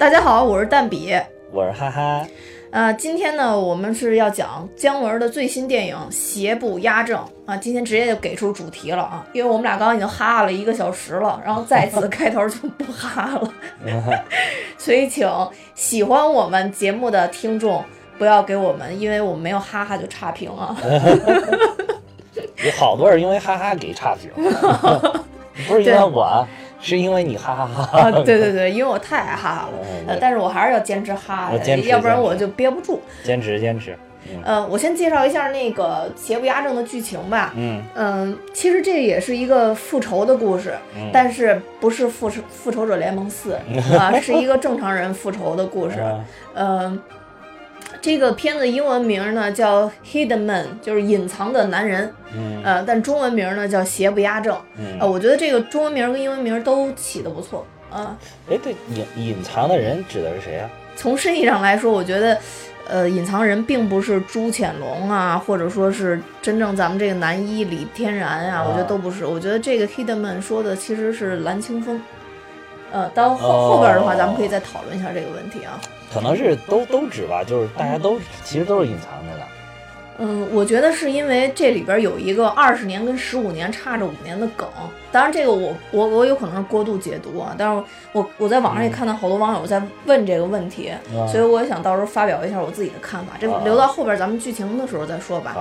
大家好，我是蛋比，我是哈哈。呃，今天呢，我们是要讲姜文的最新电影《邪不压正》啊。今天直接就给出主题了啊，因为我们俩刚刚已经哈哈了一个小时了，然后再次开头就不哈了，所以请喜欢我们节目的听众不要给我们，因为我们没有哈哈就差评啊。有好多人因为哈哈给差评，不是因为我。是因为你哈哈哈啊，对对对，因为我太爱哈哈了，呃，但是我还是要坚持哈，要不然我就憋不住。坚持坚持。呃，我先介绍一下那个《邪不压正》的剧情吧。嗯嗯，其实这也是一个复仇的故事，但是不是复仇复仇者联盟四 啊，是一个正常人复仇的故事。嗯。这个片子英文名呢叫《Hidden Man》，就是隐藏的男人。嗯，呃，但中文名呢叫《邪不压正》。嗯，呃，我觉得这个中文名跟英文名都起的不错。啊，哎，对，隐隐藏的人指的是谁啊？从深意上来说，我觉得，呃，隐藏人并不是朱潜龙啊，或者说是真正咱们这个男一李天然啊，我觉得都不是。我觉得这个 Hidden Man 说的其实是蓝清风。呃，到后后边的话，咱们可以再讨论一下这个问题啊。可能是都都指吧，就是大家都其实都是隐藏着的。嗯，我觉得是因为这里边有一个二十年跟十五年差着五年的梗。当然，这个我我我有可能是过度解读啊。但是我我在网上也看到好多网友在问这个问题，所以我也想到时候发表一下我自己的看法。这留到后边咱们剧情的时候再说吧。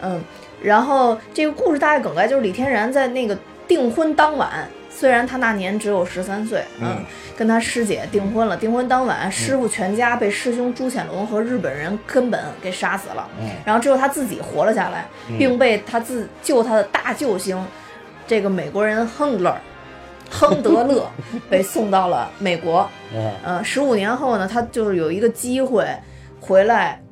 嗯，然后这个故事大概梗概就是李天然在那个订婚当晚。虽然他那年只有十三岁，嗯，跟他师姐订婚了。订婚当晚，师傅全家被师兄朱潜龙和日本人根本给杀死了。嗯，然后只有他自己活了下来，并被他自救他的大救星，这个美国人亨勒，亨德勒 被送到了美国。嗯，十五年后呢，他就是有一个机会回来，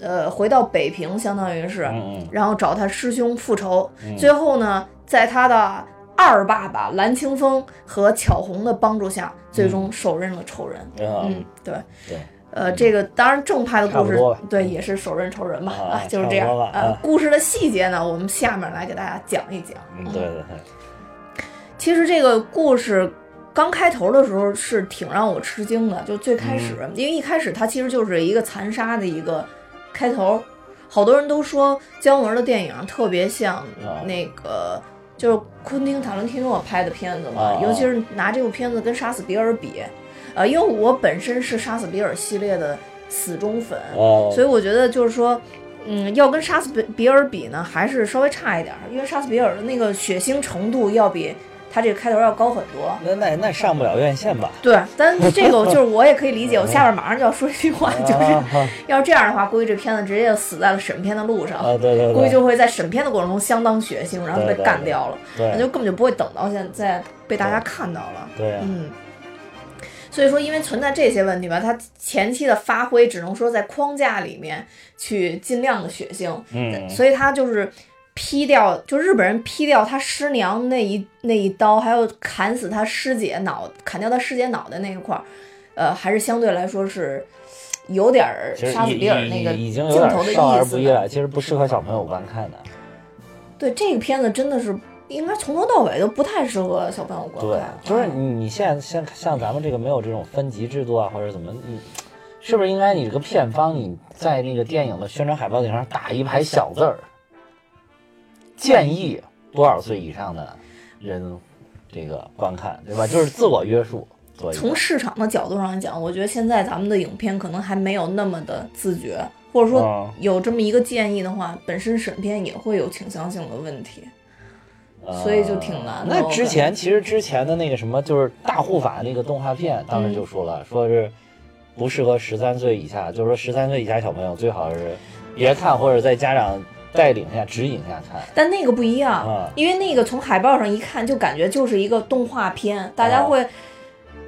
呃，回到北平，相当于是，然后找他师兄复仇。最后呢，在他的二爸爸蓝清风和巧红的帮助下，最终手刃了仇人。嗯，对，对，呃，这个当然正派的故事，对，也是手刃仇人嘛，啊，就是这样。呃，故事的细节呢，我们下面来给大家讲一讲。嗯，对对对。其实这个故事刚开头的时候是挺让我吃惊的，就最开始，因为一开始它其实就是一个残杀的一个开头，好多人都说姜文的电影特别像那个。就是昆汀·塔伦提诺拍的片子嘛，尤其是拿这部片子跟《杀死比尔》比，呃，因为我本身是《杀死比尔》系列的死忠粉，所以我觉得就是说，嗯，要跟《杀死比比尔》比呢，还是稍微差一点，因为《杀死比尔》的那个血腥程度要比。他这个开头要高很多，那那那上不了院线吧？对，但这个就是我也可以理解。我下边马上就要说一句话，就是要是这样的话，估计这片子直接就死在了审片的路上。啊，对对，估计就会在审片的过程中相当血腥，然后被干掉了。对，那就根本就不会等到现在被大家看到了。对，嗯。所以说，因为存在这些问题吧，他前期的发挥只能说在框架里面去尽量的血腥。嗯，所以他就是。劈掉，就日本人劈掉他师娘那一那一刀，还有砍死他师姐脑，砍掉他师姐脑袋那一块儿，呃，还是相对来说是有点儿杀死比尔那个镜头的意思。其实不适合小朋友观看的。对这个片子真的是应该从头到尾都不太适合小朋友观看。对，就是你现在像像咱们这个没有这种分级制度啊，或者怎么，你是不是应该你这个片方你在那个电影的宣传海报顶上打一排小字儿？建议多少岁以上的人这个观看，对吧？就是自我约束。从市场的角度上来讲，我觉得现在咱们的影片可能还没有那么的自觉，或者说有这么一个建议的话，本身审片也会有倾向性的问题，所以就挺难的。那之前其实之前的那个什么，就是大护法那个动画片，当时就说了，说是不适合十三岁以下，就是说十三岁以下小朋友最好是别看，或者在家长。带领下、指引下看，但那个不一样，因为那个从海报上一看就感觉就是一个动画片，大家会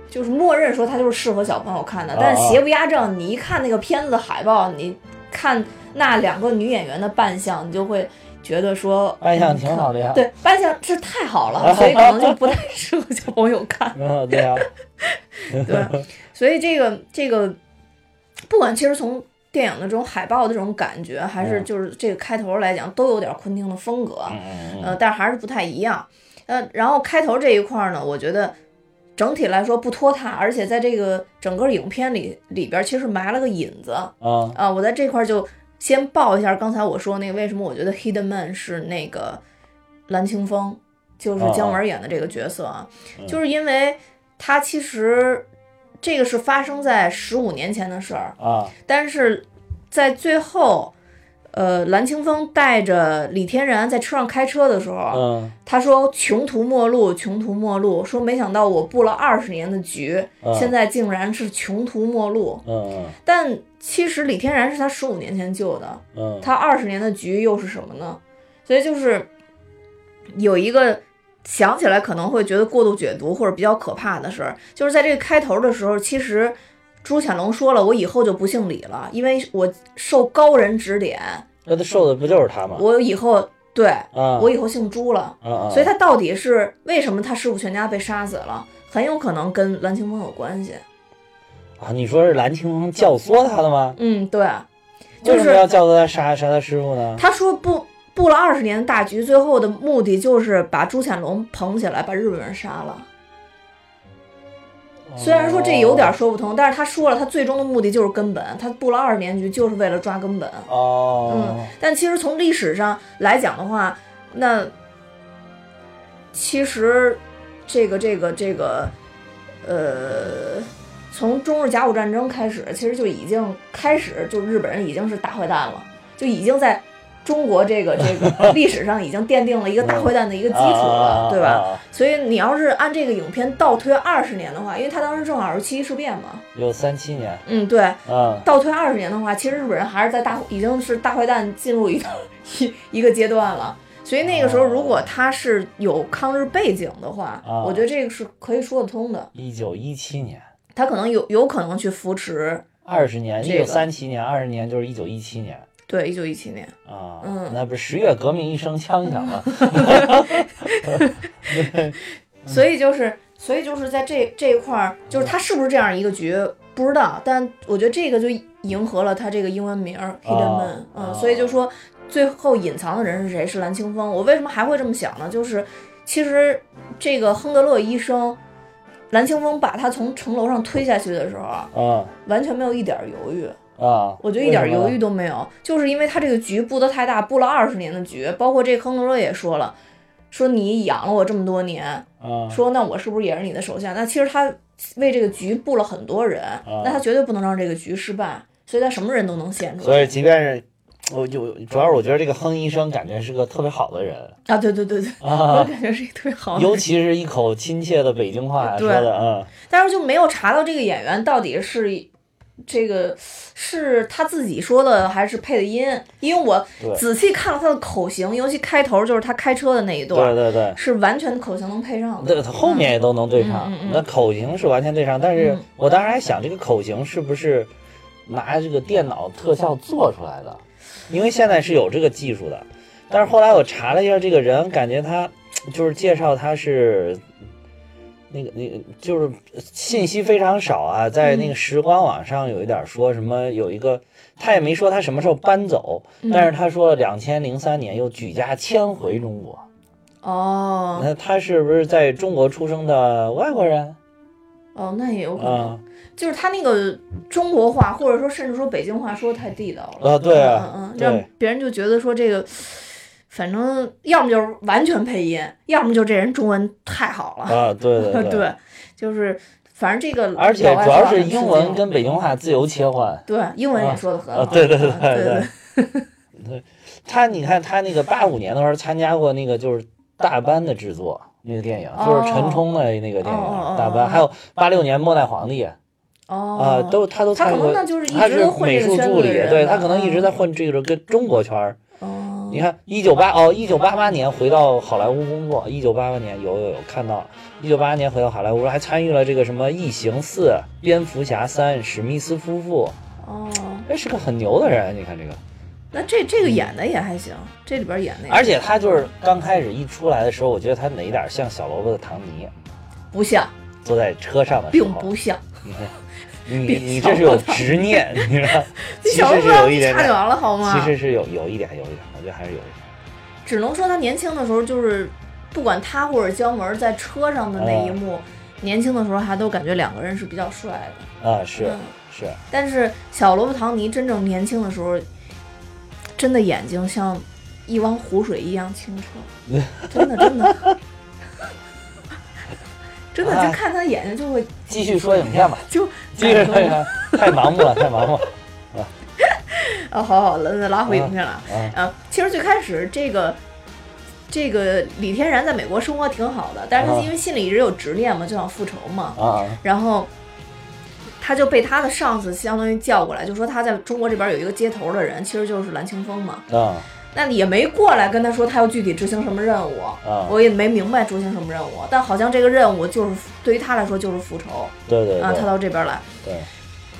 就是默认说它就是适合小朋友看的。但邪不压正，你一看那个片子的海报，你看那两个女演员的扮相，你就会觉得说扮相挺好的呀。对，扮相是太好了，所以可能就不太适合小朋友看。嗯，对呀，对，所以这个这个不管其实从。电影的这种海报的这种感觉，还是就是这个开头来讲，都有点昆汀的风格，呃，但还是不太一样。呃，然后开头这一块呢，我觉得整体来说不拖沓，而且在这个整个影片里里边其实埋了个引子啊啊。我在这块就先报一下刚才我说那个为什么我觉得 Hidden Man 是那个蓝青峰，就是姜文演的这个角色啊，就是因为他其实这个是发生在十五年前的事儿啊，但是在最后。呃，蓝青峰带着李天然在车上开车的时候，嗯，他说穷途末路，穷途末路。说没想到我布了二十年的局，现在竟然是穷途末路。嗯嗯。但其实李天然是他十五年前救的，嗯，他二十年的局又是什么呢？所以就是有一个想起来可能会觉得过度解读或者比较可怕的事儿，就是在这个开头的时候，其实。朱潜龙说了，我以后就不姓李了，因为我受高人指点。那他受的不就是他吗？我以后对，我以后姓朱了。所以他到底是为什么他师傅全家被杀死了？很有可能跟蓝青峰有关系。啊，你说是蓝青峰教唆他的吗？嗯，对。为什么要教唆他杀杀他师傅呢？他说布布了二十年的大局，最后的目的就是把朱潜龙捧起来，把日本人杀了。虽然说这有点说不通，但是他说了，他最终的目的就是根本，他布了二十年局就是为了抓根本。哦，嗯，但其实从历史上来讲的话，那其实这个这个这个，呃，从中日甲午战争开始，其实就已经开始，就日本人已经是大坏蛋了，就已经在。中国这个 这个历史上已经奠定了一个大坏蛋的一个基础了，对吧？所以你要是按这个影片倒推二十年的话，因为他当时正好是七一事变嘛，有三七年。嗯，对，倒推二十年的话，其实日本人还是在大已经是大坏蛋进入一个一一个阶段了。所以那个时候，如果他是有抗日背景的话，我觉得这个是可以说得通的。一九一七年，他可能有有可能去扶持二十年，一九三七年，二十年就是一九一七年。对，一九一七年啊，嗯，那不是十月革命一声枪响吗？所以就是，所以就是在这这一块儿，就是他是不是这样一个局，不知道。但我觉得这个就迎合了他这个英文名 Hidden Man，嗯，所以就说最后隐藏的人是谁？是蓝青风。我为什么还会这么想呢？就是其实这个亨德勒医生，蓝青风把他从城楼上推下去的时候啊，完全没有一点犹豫。啊，我觉得一点犹豫都没有，就是因为他这个局布的太大，布了二十年的局，包括这亨德勒也说了，说你养了我这么多年，啊。说那我是不是也是你的手下？那其实他为这个局布了很多人，那他绝对不能让这个局失败，所以他什么人都能献出来。所以即便是我就主要是我觉得这个亨医生感觉是个特别好的人。啊，对对对对，我感觉是一个特别好，尤其是一口亲切的北京话说的，嗯，但是就没有查到这个演员到底是。这个是他自己说的还是配的音？因为我仔细看了他的口型，尤其开头就是他开车的那一段，对对对，是完全口型能配上的。对，他后面也都能对上，那口型是完全对上。但是我当时还想，这个口型是不是拿这个电脑特效做出来的？因为现在是有这个技术的。但是后来我查了一下这个人，感觉他就是介绍他是。那个那个就是信息非常少啊，在那个时光网上有一点说什么有一个，他也没说他什么时候搬走，但是他说两千零三年又举家迁回中国。哦，那他是不是在中国出生的外国人？哦，那也有可能，就是他那个中国话或者说甚至说北京话说的太地道了。啊，对啊，嗯嗯，让别人就觉得说这个。反正要么就是完全配音，要么就这人中文太好了啊！对对 对，就是反正这个，而且主要是英文跟北京话自由切换。对，英文也说的很好。对对对对对。他你看他那个八五年的时候参加过那个就是大班的制作那个电影，就是陈冲的那个电影《大班》，还有八六年《末代皇帝》。哦。啊，都他都参过。他可能就是他是美术助理，对他可能一直在混这个跟中国圈儿。哦，你看，一九八哦，一九八八年回到好莱坞工作。一九八八年有有有看到，一九八八年回到好莱坞，还参与了这个什么《异形四》《蝙蝠侠三》《史密斯夫妇》。哦，哎，是个很牛的人。你看这个，那这这个演的也还行，这里边演的。而且他就是刚开始一出来的时候，我觉得他哪一点像小萝卜的唐尼？不像。坐在车上的时候，并不像。你看。你你这是有执念，你知道？其实是有一点，差远了好吗？其实是有有一点，有一点，我觉得还是有一点。只能说他年轻的时候，就是不管他或者姜文在车上的那一幕，年轻的时候还都感觉两个人是比较帅的。啊，是嗯是，但是小罗伯·唐尼真正年轻的时候，真的眼睛像一汪湖水一样清澈，真 的真的，真的哎。就看他眼睛就会继续说影片吧，就继续说影片，太盲目了，太盲目了。啊，好好了，那拉回影片了。啊啊，其实最开始这个这个李天然在美国生活挺好的，但是他啊因为心里一直有执念嘛，就想复仇嘛，啊然后他就被他的上司相当于叫过来，就说他在中国这边有一个接头的人，其实就是蓝清风嘛。啊那你也没过来跟他说他要具体执行什么任务，啊！我也没明白执行什么任务，但好像这个任务就是对于他来说就是复仇。啊，对对啊他到这边来，对。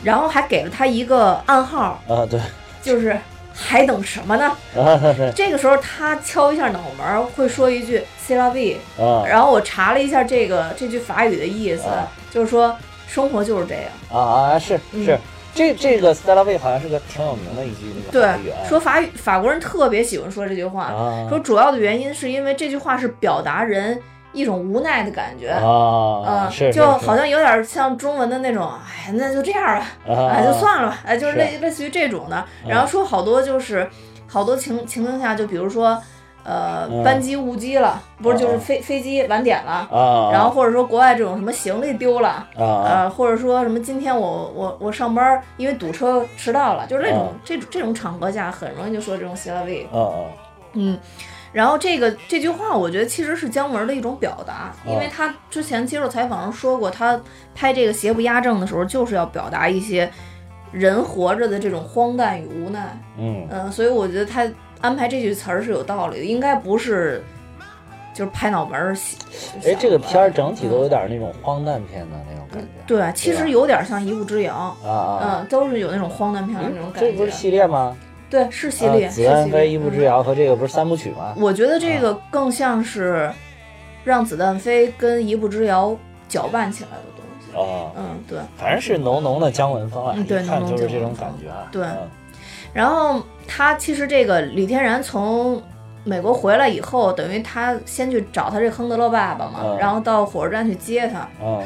然后还给了他一个暗号，啊对。就是还等什么呢？啊这个时候他敲一下脑门儿，会说一句 “c la vie”，啊。然后我查了一下这个这句法语的意思，啊。就是说生活就是这样。啊啊是嗯。是，这这个 Stella Way 好像是个挺有名的一句那个对说法语法国人特别喜欢说这句话，啊说主要的原因是因为这句话是表达人一种无奈的感觉。啊嗯，就好像有点像中文的那种，哎，那就这样吧，啊哎，就算了吧，哎，就是是类类似于这种的。然后说好多就是好多情情况下，就比如说，呃，嗯。班机误机了，不是就是啊飞飞机晚点了，啊，然后或者说国外这种什么行李丢了，呃，或者说什么今天我我我上班因为堵车迟到了，就是那种、啊。这种这种场合下很容易就说这种 c l v 啊啊。嗯。然后这个这句话，我觉得其实是姜文的一种表达，因为啊。他之前接受采访时说过，他拍这个邪不压正的时候，就是要表达一些人活着的这种荒诞与无奈。嗯。嗯，所以我觉得他安排这句词儿是有道理的，应该不是就是拍脑门儿哎，这个片儿整体都嗯有点那种荒诞片的那种感觉。对，其实有点像《一步之遥》，啊啊，嗯，都是有那种荒诞片的那种感觉。这不是系列吗？对，是系列，子弹飞、一步之嗯遥和这个不是三部曲吗？我觉得这个更像是让子弹飞跟一步之遥搅拌起来的东西。啊，嗯，对。反正是浓浓的姜文风啊，嗯对一看浓浓就是这种感觉啊。对嗯然后他其实这个李天然从美国回来以后，等于他先去找他这亨德勒爸爸嘛，嗯然后到火车站去接他。哦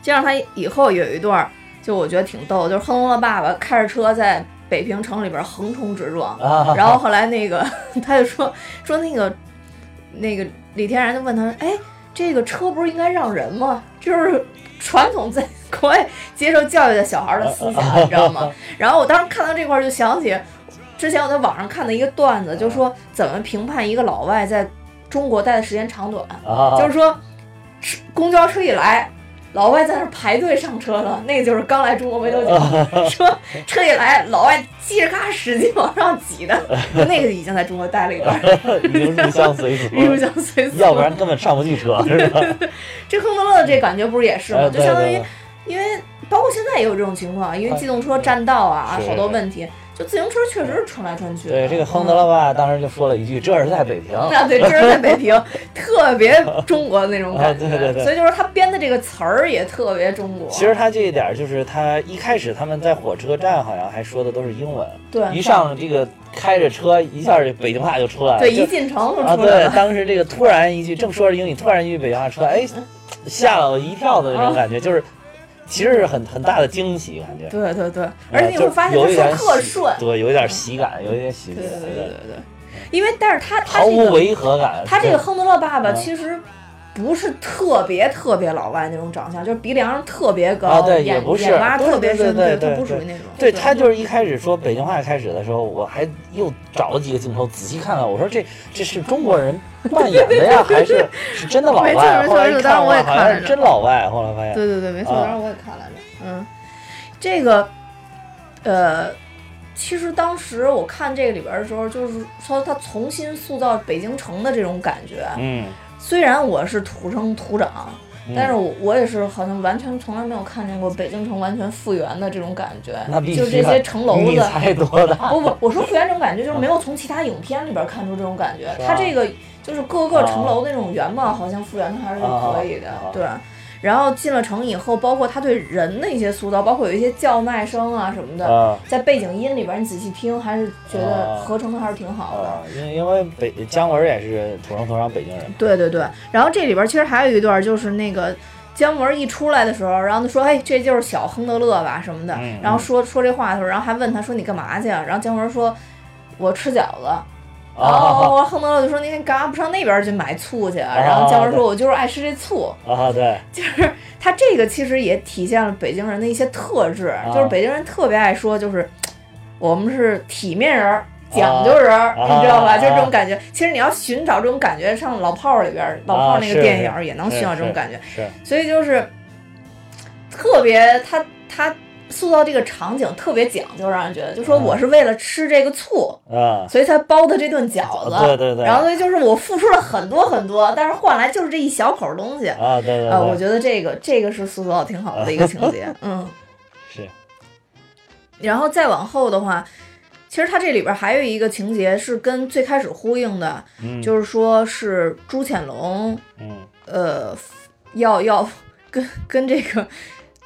接上他以后有一段儿，就我觉得挺逗，就是亨德勒爸爸开着车在北平城里边横冲直撞，啊，然后后来那个他就说说那个那个李天然就问他，哎，这个车不是应该让人吗？就是传统在国外接受教育的小孩的思想，你知道吗？然后我当时看到这块儿就想起之前我在网上看的一个段子，就说怎么评判一个老外在中国待的时间长短，啊，就是说是公交车一来。老外在那儿排队上车了，那个就是刚来中国没多久。说车一来，老外叽里嘎使劲往上挤的，说 那个已经在中国待了一段，已经入乡随俗入了，乡随俗。要不然根本上不去车，是吧？这亨德勒这感觉不是也是吗？哎就相当于因为包括现在也有这种情况，因为机动车占道啊，好多问题，就自行车确实是穿来穿去的。对这个亨德勒吧当时就说了一句：“这是在北平。”啊，对，这是在北平，特别中国的那种感觉，啊对对对所以就是他编的这个词儿也特别中国。其实他这一点儿就是他一开始他们在火车站好像还说的都是英文，对一上这个开着车一下这北京话就出来了，对一进城就啊，对，出来了。当时这个突然一句正说着英语，突然一句北京话出来，哎，吓了我一跳的那种感觉，就是其实是很很大的惊喜感觉。对对对，啊而且你会发现他说特顺。对，有一点喜感，有一点喜感，对对对对因为但是他他毫无这个违和感。他这个亨德勒爸爸嗯其实不是特别特别老外那种长相，就是鼻梁特别高，啊对也不是眼洼特别深，对对他对对不属于那种。对他就是一开始说北京话开始的时候，我还又找了几个镜头仔细看看，我说这这是中国人扮演的呀，还是 是真的老没错外？没错后来一看，没错当时我也看了是真老外。后来发现，对对对，没错，啊当时我也看来着。嗯，这个，呃，其实当时我看这个里边的时候，就是说他重新塑造北京城的这种感觉。嗯，虽然我是土生土长，嗯但是我我也是好像完全从来没有看见过北京城完全复原的这种感觉那，必须就这些城楼你子。才多大？不不，我说复原这种感觉，就是没有从其他影片里边看出这种感觉。它这个就是各个城楼的那种原貌，好像复原的还是可以的对。然后进了城以后，包括他对人的一些塑造，包括有一些叫卖声啊什么的，啊在背景音里边你仔细听，还是觉得啊合成的还是挺好的。啊，因因为北姜文也是土生土长北京人。对对对，然后这里边其实还有一段，就是那个姜文一出来的时候，然后他说：“哎，这就是小亨德勒吧什么的。嗯然后说说这话的时候，然后还问他说：“你干嘛去啊？”然后姜文说：“我吃饺子。”然后啊亨德勒就说：“那天干嘛不上那边去买醋去啊？”啊然后姜文说：“我就是爱吃这醋。啊，对，就是他这个其实也体现了北京人的一些特质，就是北京人特别爱说，就是我们是体面人儿。讲究人你知道吧？啊就是这种感觉。其实你要寻找这种感觉，上老炮儿里边儿，老炮儿那个电影也能寻找这种感觉。是所以就是特别他他塑造这个场景特别讲究，让人觉得就说我是为了吃这个醋，啊，所以才包的这顿饺子。对对对。然后所以就是我付出了很多很多，但是换来就是这一小口儿东西。啊，对对对，啊，我觉得这个这个是塑造挺好的一个情节，嗯。是。然后再往后的话，其实它这里边还有一个情节是跟最开始呼应的，嗯。就是说是朱潜龙，嗯。呃，要要跟跟这个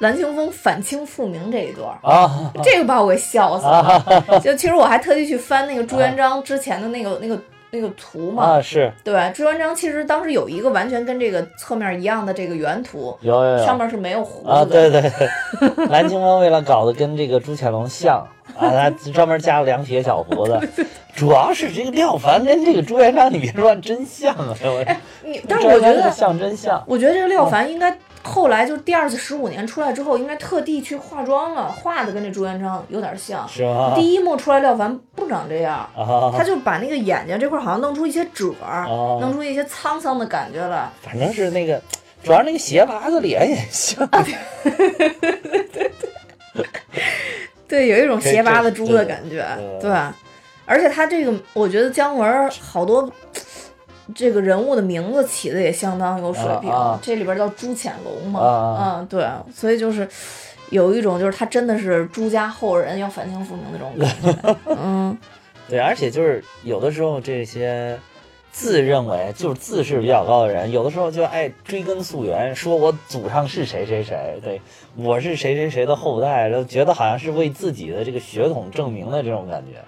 蓝清风反清复明这一段儿。啊这个把我给笑死了，就其实我还特地去翻那个朱元璋之前的那个那个那个图嘛，啊是。对，朱元璋其实当时有一个完全跟这个侧面一样的这个原图，有有有。上面是没有胡子的，啊，对对对，蓝清风为了搞得跟这个朱潜龙像啊，他专门加了两撇小胡子。主要是这个廖凡跟这个朱元璋，你别说真像啊！我，你，但是我觉得，像真像。我觉得这个廖凡应该后来就第二次十五年出来之后，应该特地去化妆了，画的跟这朱元璋有点像。是吗？第一幕出来廖凡不长这样，啊，他就把那个眼睛这块好像弄出一些褶儿，哦弄出一些沧桑的感觉来。反正是那个，主要那个斜拔子脸也像。对，有一种这斜拔子猪的感觉对，而且他这个，我觉得姜文好多这个人物的名字起的也相当有水平。啊啊这里边叫朱潜龙嘛，嗯，对，所以就是有一种就是他真的是朱家后人要反清复明的这种感觉。嗯，对，而且就是有的时候这些自认为就是自视比较高的人，有的时候就爱追根溯源，说我祖上是谁谁谁，对我是谁谁谁的后代，就觉得好像是为自己的这个血统证明的这种感觉。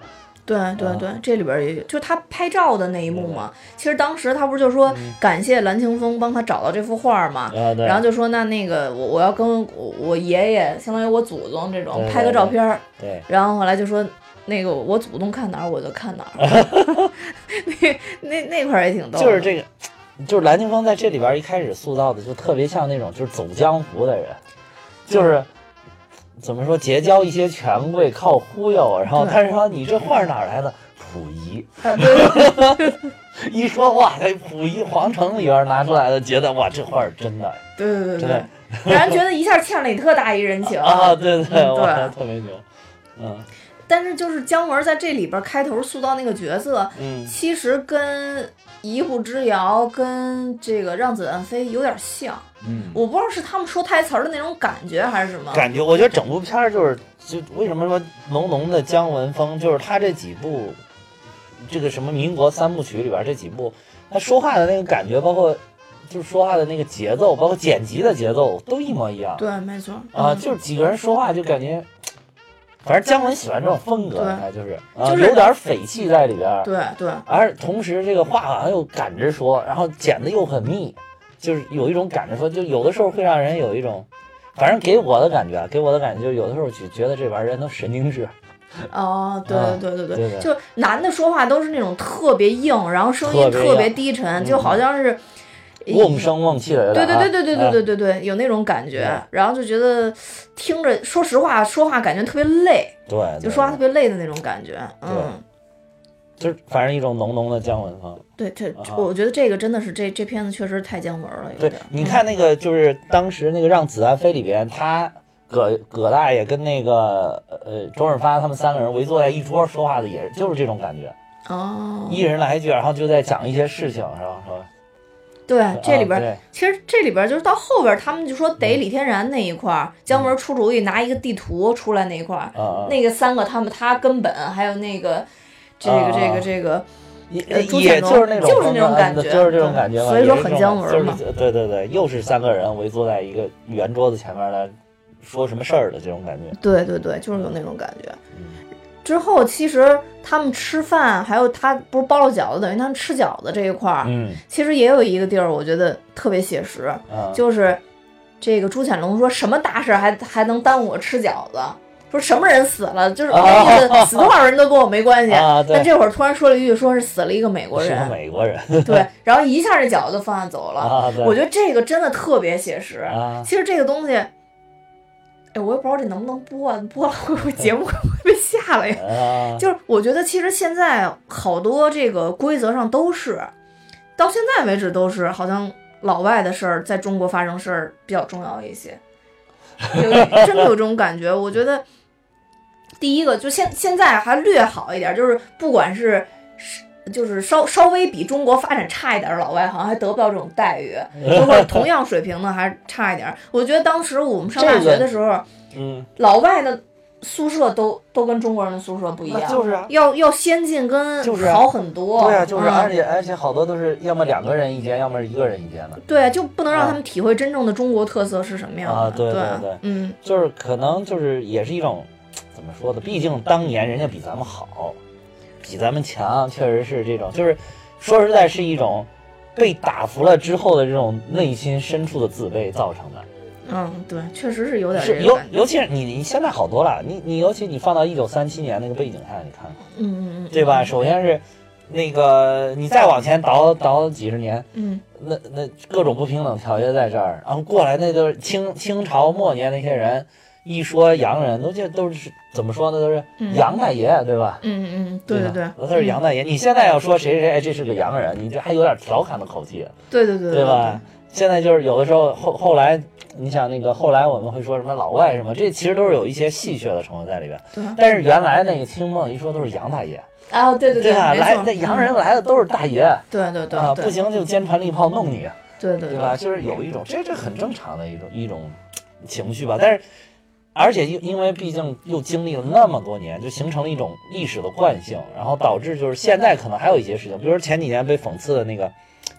对啊对对，这里边也有，就他拍照的那一幕嘛。其实当时他不是就说感谢蓝清风帮他找到这幅画嘛，然后就说那那个我我要跟我我爷爷，相当于我祖宗这种拍个照片儿，对，然后后来就说那个我祖宗看哪儿我就看哪儿，那那那块儿也挺逗，就是这个，就是蓝清风在这里边一开始塑造的就特别像那种就是走江湖的人，就是。怎么说？结交一些权贵，靠忽悠。然后对他说：“你这画哪儿来的？溥仪。啊对” 一说哇，这溥仪皇城里边拿出来的，觉得哇，这画儿真的对对对对，让人觉得一下欠了你特大一人情啊！对对，对特别牛。嗯但是就是姜文在这里边开头塑造那个角色，嗯其实跟一步之遥跟这个让子弹飞有点像，嗯，我不知道是他们说台词儿的那种感觉还是什么。感觉我觉得整部片儿就是，就为什么说浓浓的姜文风，就是他这几部，这个什么民国三部曲里边这几部，他说话的那个感觉，包括就是说话的那个节奏，包括剪辑的节奏都一模一样。对，没错啊，嗯就是几个人说话就感觉，反正姜文喜欢这种风格，就是啊，就是有点匪气在里边儿，对对而同时这个话好像又赶着说，然后剪的又很密，就是有一种赶着说，就有的时候会让人有一种，反正给我的感觉啊，给我的感觉就是有的时候就觉得这玩意儿人都神经质，哦，对啊对对对就男的说话都是那种特别硬，然后声音特别低沉，嗯就好像是。瓮声瓮气的对对对对对对啊对对对，有那种感觉，然后就觉得听着，说实话，说话感觉特别累，对，就说话特别累的那种感觉。嗯，就是反正一种浓浓的姜文风。对，这啊我觉得这个真的是这这片子确实太姜文了，有对点。，你看那个就是当时那个《让子弹飞》里边，他葛葛大爷跟那个呃周润发他们三个人围坐在一桌说话的，也就是这种感觉，哦，一人来一句，然后就在讲一些事情，然后说对，这里边、啊其实这里边就是到后边，他们就说逮李天然那一块儿，姜文出主意拿一个地图出来那一块那个三个他们他根本还有那个这个、啊这个这个，也就是那种就是那种感觉就是这种感觉嘛，所以说很姜文嘛就是对对对，又是三个人围坐在一个圆桌子前面来说什么事儿的这种感觉。对对对，就是有那种感觉。嗯之后其实他们吃饭，还有他不是包了饺子，等于他们吃饺子这一块儿，嗯其实也有一个地儿，我觉得特别写实，啊，就是这个朱潜龙说什么大事还还能耽误我吃饺子？说什么人死了，就是意思，死多少人都跟我没关系。但这会儿突然说了一句，说是死了一个美国人，美国人对，然后一下这饺子就放下走了。啊，我觉得这个真的特别写实。啊，其实这个东西，哎，我也不知道这能不能播啊，播了会不会节目会不会被下了呀？啊，就是我觉得其实现在好多这个规则上都是，到现在为止都是好像老外的事儿在中国发生事儿比较重要一些，有真的有这种感觉。我觉得第一个就现现在还略好一点，就是不管是是就是稍稍微比中国发展差一点儿的老外，好像还得不到这种待遇，就或者同样水平的还差一点儿。我觉得当时我们上大学的时候，嗯，老外的宿舍都都跟中国人的宿舍不一样，就是啊要要先进跟就是啊好很多。对啊，就是嗯而且而且好多都是要么两个人一间，要么是一个人一间的，对，就不能让啊他们体会真正的中国特色是什么样的。啊对对对对嗯，就是可能就是也是一种怎么说的？毕竟当年人家比咱们好，比咱们强，确实是这种，就是说实在是一种被打服了之后的这种内心深处的自卑造成的。嗯，对，确实是有点尤。尤其是你你现在好多了，你你尤其你放到一九三七年那个背景下，你看看，嗯嗯嗯，对吧？首先是那个你再往前倒倒几十年，嗯那那各种不平等条约在这儿，然后过来那都是清清朝末年那些人，一说洋人都这都是怎么说呢？都是嗯洋大爷，对吧？嗯嗯嗯，对对对吧，都是洋大爷。你现在要说谁谁谁，哎，这是个洋人，你这还有点调侃的口气，对对对对吧？？现在就是有的时候后后来，你想那个后来我们会说什么老外什么，这其实都是有一些戏谑的成分在里边。对但是原来那个清末一说都是洋大爷，啊，对对对吧？没错来那洋人来的都是大爷对对对啊，对不行就坚船利炮弄你。对对对吧？就是有一种这这很正常的一种一种情绪吧，但是而且因因为毕竟又经历了那么多年，就形成了一种历史的惯性，然后导致就是现在可能还有一些事情，比如说前几年被讽刺的那个，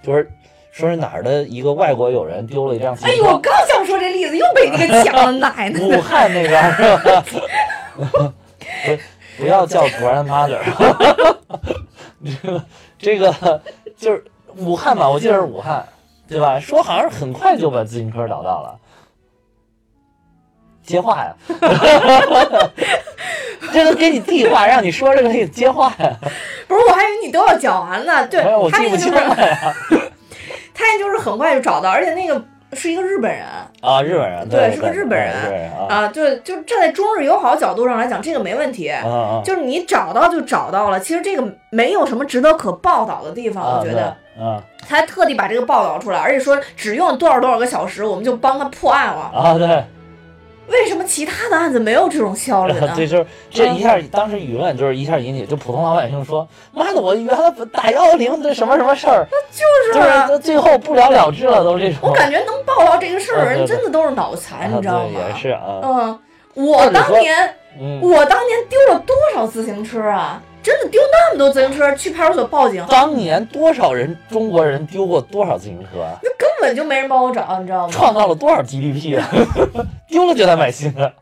就是说是哪儿的一个外国友人丢了一辆自哎呦，我刚想说这例子，又被你给抢了，奶奶 武！汉那边是吧？不不要叫 grandmother，这个这个就是武汉吧，我记得是武汉，对吧？说好像是很快就把自行车找到了。接话呀，这都给你递话，让你说这个给你接话呀。不是，我还以为你都要讲完了。对我记不清了呀。他也就是很快就找到，而且那个是一个日本人。啊，日本人，对对，是个日本人啊啊，对，就站在中日友好角度上来讲，这个没问题。就是你找到就找到了，其实这个没有什么值得可报道的地方，啊我觉得。他还特地把这个报道出来，而且说只用了多少多少个小时，我们就帮他破案了。啊，对。为什么其他的案子没有这种效率呢？对，就是这一下，当时舆论就是一下引起，就普通老百姓说：“妈的，我原来打幺幺零这什么什么事儿，就是啊就是最后不了了之了，都这种。”我感觉能报道这个事儿的人真的都是脑残，啊你知道吗？对，也是啊，嗯，我当年嗯，我当年丢了多少自行车啊？真的丢那么多自行车，去派出所报警，当年多少人中国人丢过多少自行车啊，那根本就没人帮我找，你知道吗？创造了多少 GDP 啊？丢了就得买新的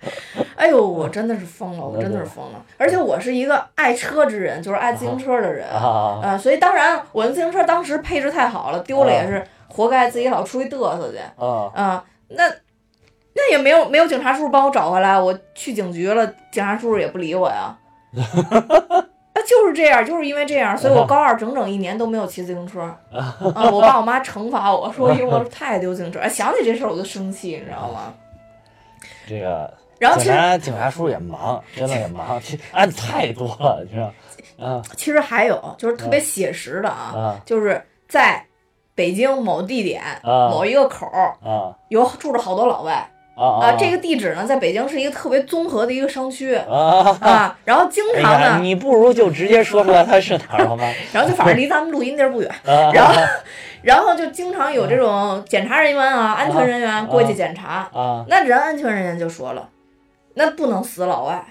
哎呦，我真的是疯了，我真的是疯了。而且我是一个爱车之人，就是爱自行车的人啊啊，所以当然我的自行车当时配置太好了，丢了也是活该，自己老出去嘚瑟去啊啊。那那也没有没有警察叔叔帮我找回来，我去警局了，警察叔叔也不理我呀。啊，就是这样，就是因为这样，所以我高二整整一年都没有骑自行车。啊，我爸我妈惩罚我说，因为我太丢自行车。哎，想起这事儿我就生气，你知道吗？这个然后其实警察叔叔也忙，真的也忙，其案子太多了，你知道？啊其实还有就是特别写实的啊，啊就是在北京某地点、啊某一个口儿啊有住着好多老外啊啊。这个地址呢，在北京是一个特别综合的一个商区啊。啊，然后经常呢，你不如就直接说出来它是哪儿好吗？然后就反正离咱们录音地儿不远，啊然后然后就经常有这种检查人员啊、安全人员过去检查，啊那人安全人员就说了，那不能死老外，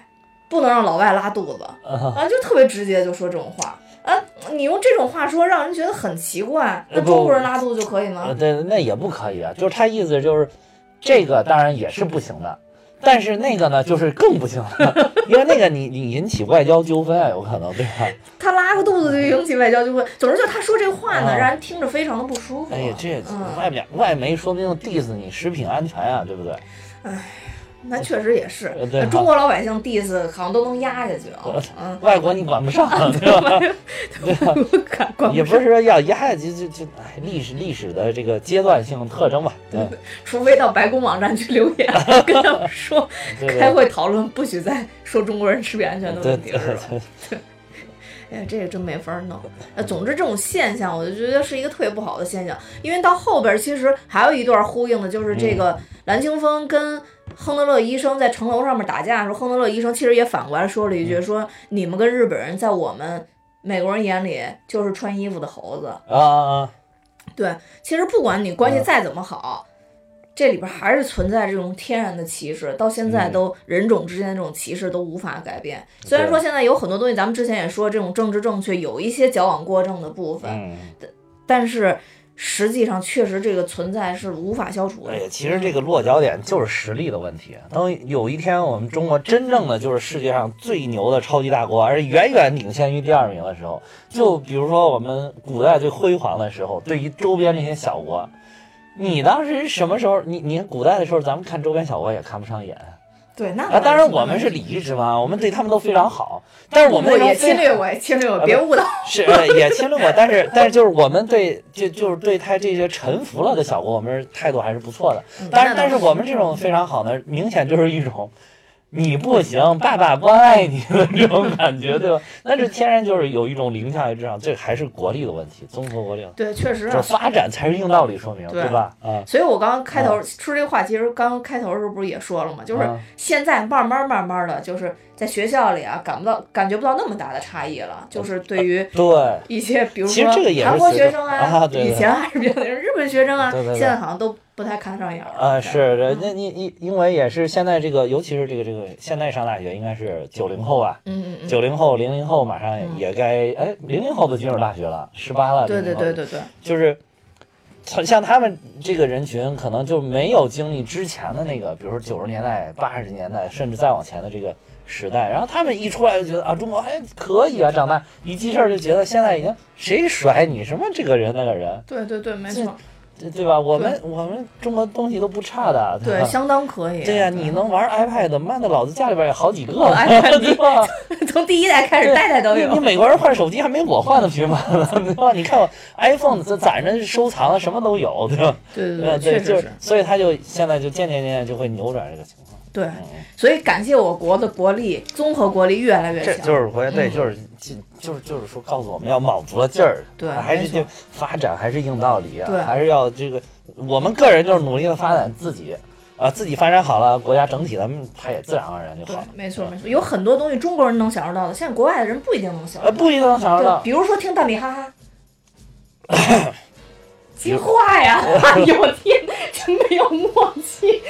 不能让老外拉肚子啊！啊，就特别直接就说这种话啊，你用这种话说，让人觉得很奇怪。那中国人拉肚子就可以吗呃？对，那也不可以啊。就是他意思就是，这个当然也是不行的，但是那个呢，就是更不行了。因为那个你你引起外交纠纷啊，有可能对吧？他拉个肚子就引起外交纠纷。总之，就他说这话呢，啊让人听着非常的不舒服。哎呀，这嗯外面外媒说不定 diss 你食品安全啊，对不对？那确实也是中国老百姓 diss 好像都能压下去啊。嗯，外国你管不上，对吧？不敢管也不是说要压下去，就就哎，历史历史的这个阶段性特征吧，对除非到白宫网站去留言，跟他们说开会讨论不许再说中国人食品安全的问题了，是吧？对，哎呀，这个真没法弄。呃，总之这种现象，我就觉得是一个特别不好的现象，因为到后边儿其实还有一段呼应的，就是这嗯个蓝清风跟亨德勒医生在城楼上面打架的时候，亨德勒医生其实也反过来说了一嗯句，说你们跟日本人在我们美国人眼里就是穿衣服的猴子。啊啊，对，其实不管你关系嗯再怎么好。这里边还是存在这种天然的歧视，到现在嗯都人种之间的这种歧视都无法改变。虽然说现在有很多东西，咱们之前也说这种政治正确有一些矫枉过正的部分，嗯，但是实际上确实这个存在是无法消除的哎。其实这个落脚点就是实力的问题。等有一天我们中国真正的就是世界上最牛的超级大国，而远远领先于第二名的时候，就比如说我们古代最辉煌的时候，对于周边这些小国，你当时什么时候？你你古代的时候，咱们看周边小国也看不上眼对，那啊。当然我们是礼仪之邦，我们对他们都非常好，但是我们也侵略我，也侵略过，啊别误导。是呃也侵略我，但是 但是就是我们对就就是对他这些臣服了的小国，我们态度还是不错的。嗯但是但是我们这种非常好呢，明显就是一种你不行，爸爸不爱你的 这种感觉，对吧？那这天然就是有一种凌驾于之上，这还是国力的问题，综合国力，对，确实。发展才是硬道理说明，对对吧？啊，所以我刚刚开头说这个话，其实刚刚开头的时候不是也说了吗？就是啊现在慢慢慢慢的，就是在学校里啊，感不到感觉不到那么大的差异了。就是对于对。一些，比如其实这个也是说韩国学生啊对对以前还是比较那种日本学生啊，对对对现在好像都不太看得上眼儿了。啊，是那你因因为也是现在这个，尤其是这个这个，现在上大学应该是九零后吧，嗯嗯嗯，九零后、零零后马上也该，哎，零零后都进入大学了，十八了，对对对对对，就是像像他们这个人群，可能就没有经历之前的那个，比如说九十年代、八十年代，甚至再往前的这个时代。然后他们一出来就觉得啊，中国还可以啊，长大。一记事儿就觉得现在已经谁甩你？什么这个人那个人，对对对，没错，对对吧？我们我们中国东西都不差的，对，吧？相当可以。对呀、你能玩 iPad，妈的，老子家里边有好几个，我 iPad 对吧？从第一代开始，代代都有你。美国人换手机还没我换的频繁呢，对吧？你看我 iPhone 这攒着收藏的什么都有，对吧？呃，对对对，对，确实就是，所以他就现在就渐渐渐渐就会扭转这个情况。对，嗯，所以感谢我国的国力，综合国力越来越强。这就是国家队，嗯就是就就是就是说告诉我们要卯足了劲儿，对还是就发展还是硬道理啊对，还是要这个我们个人就是努力的发展自己。啊，自己发展好了，国家整体咱们它也自然而然就好了。，没错没错，有很多东西中国人能享受到的，现在国外的人不一定能享受呃，到。不一定能享受对，到。比如说听大米哈哈，听话呀！哎呦我天，真没有默契，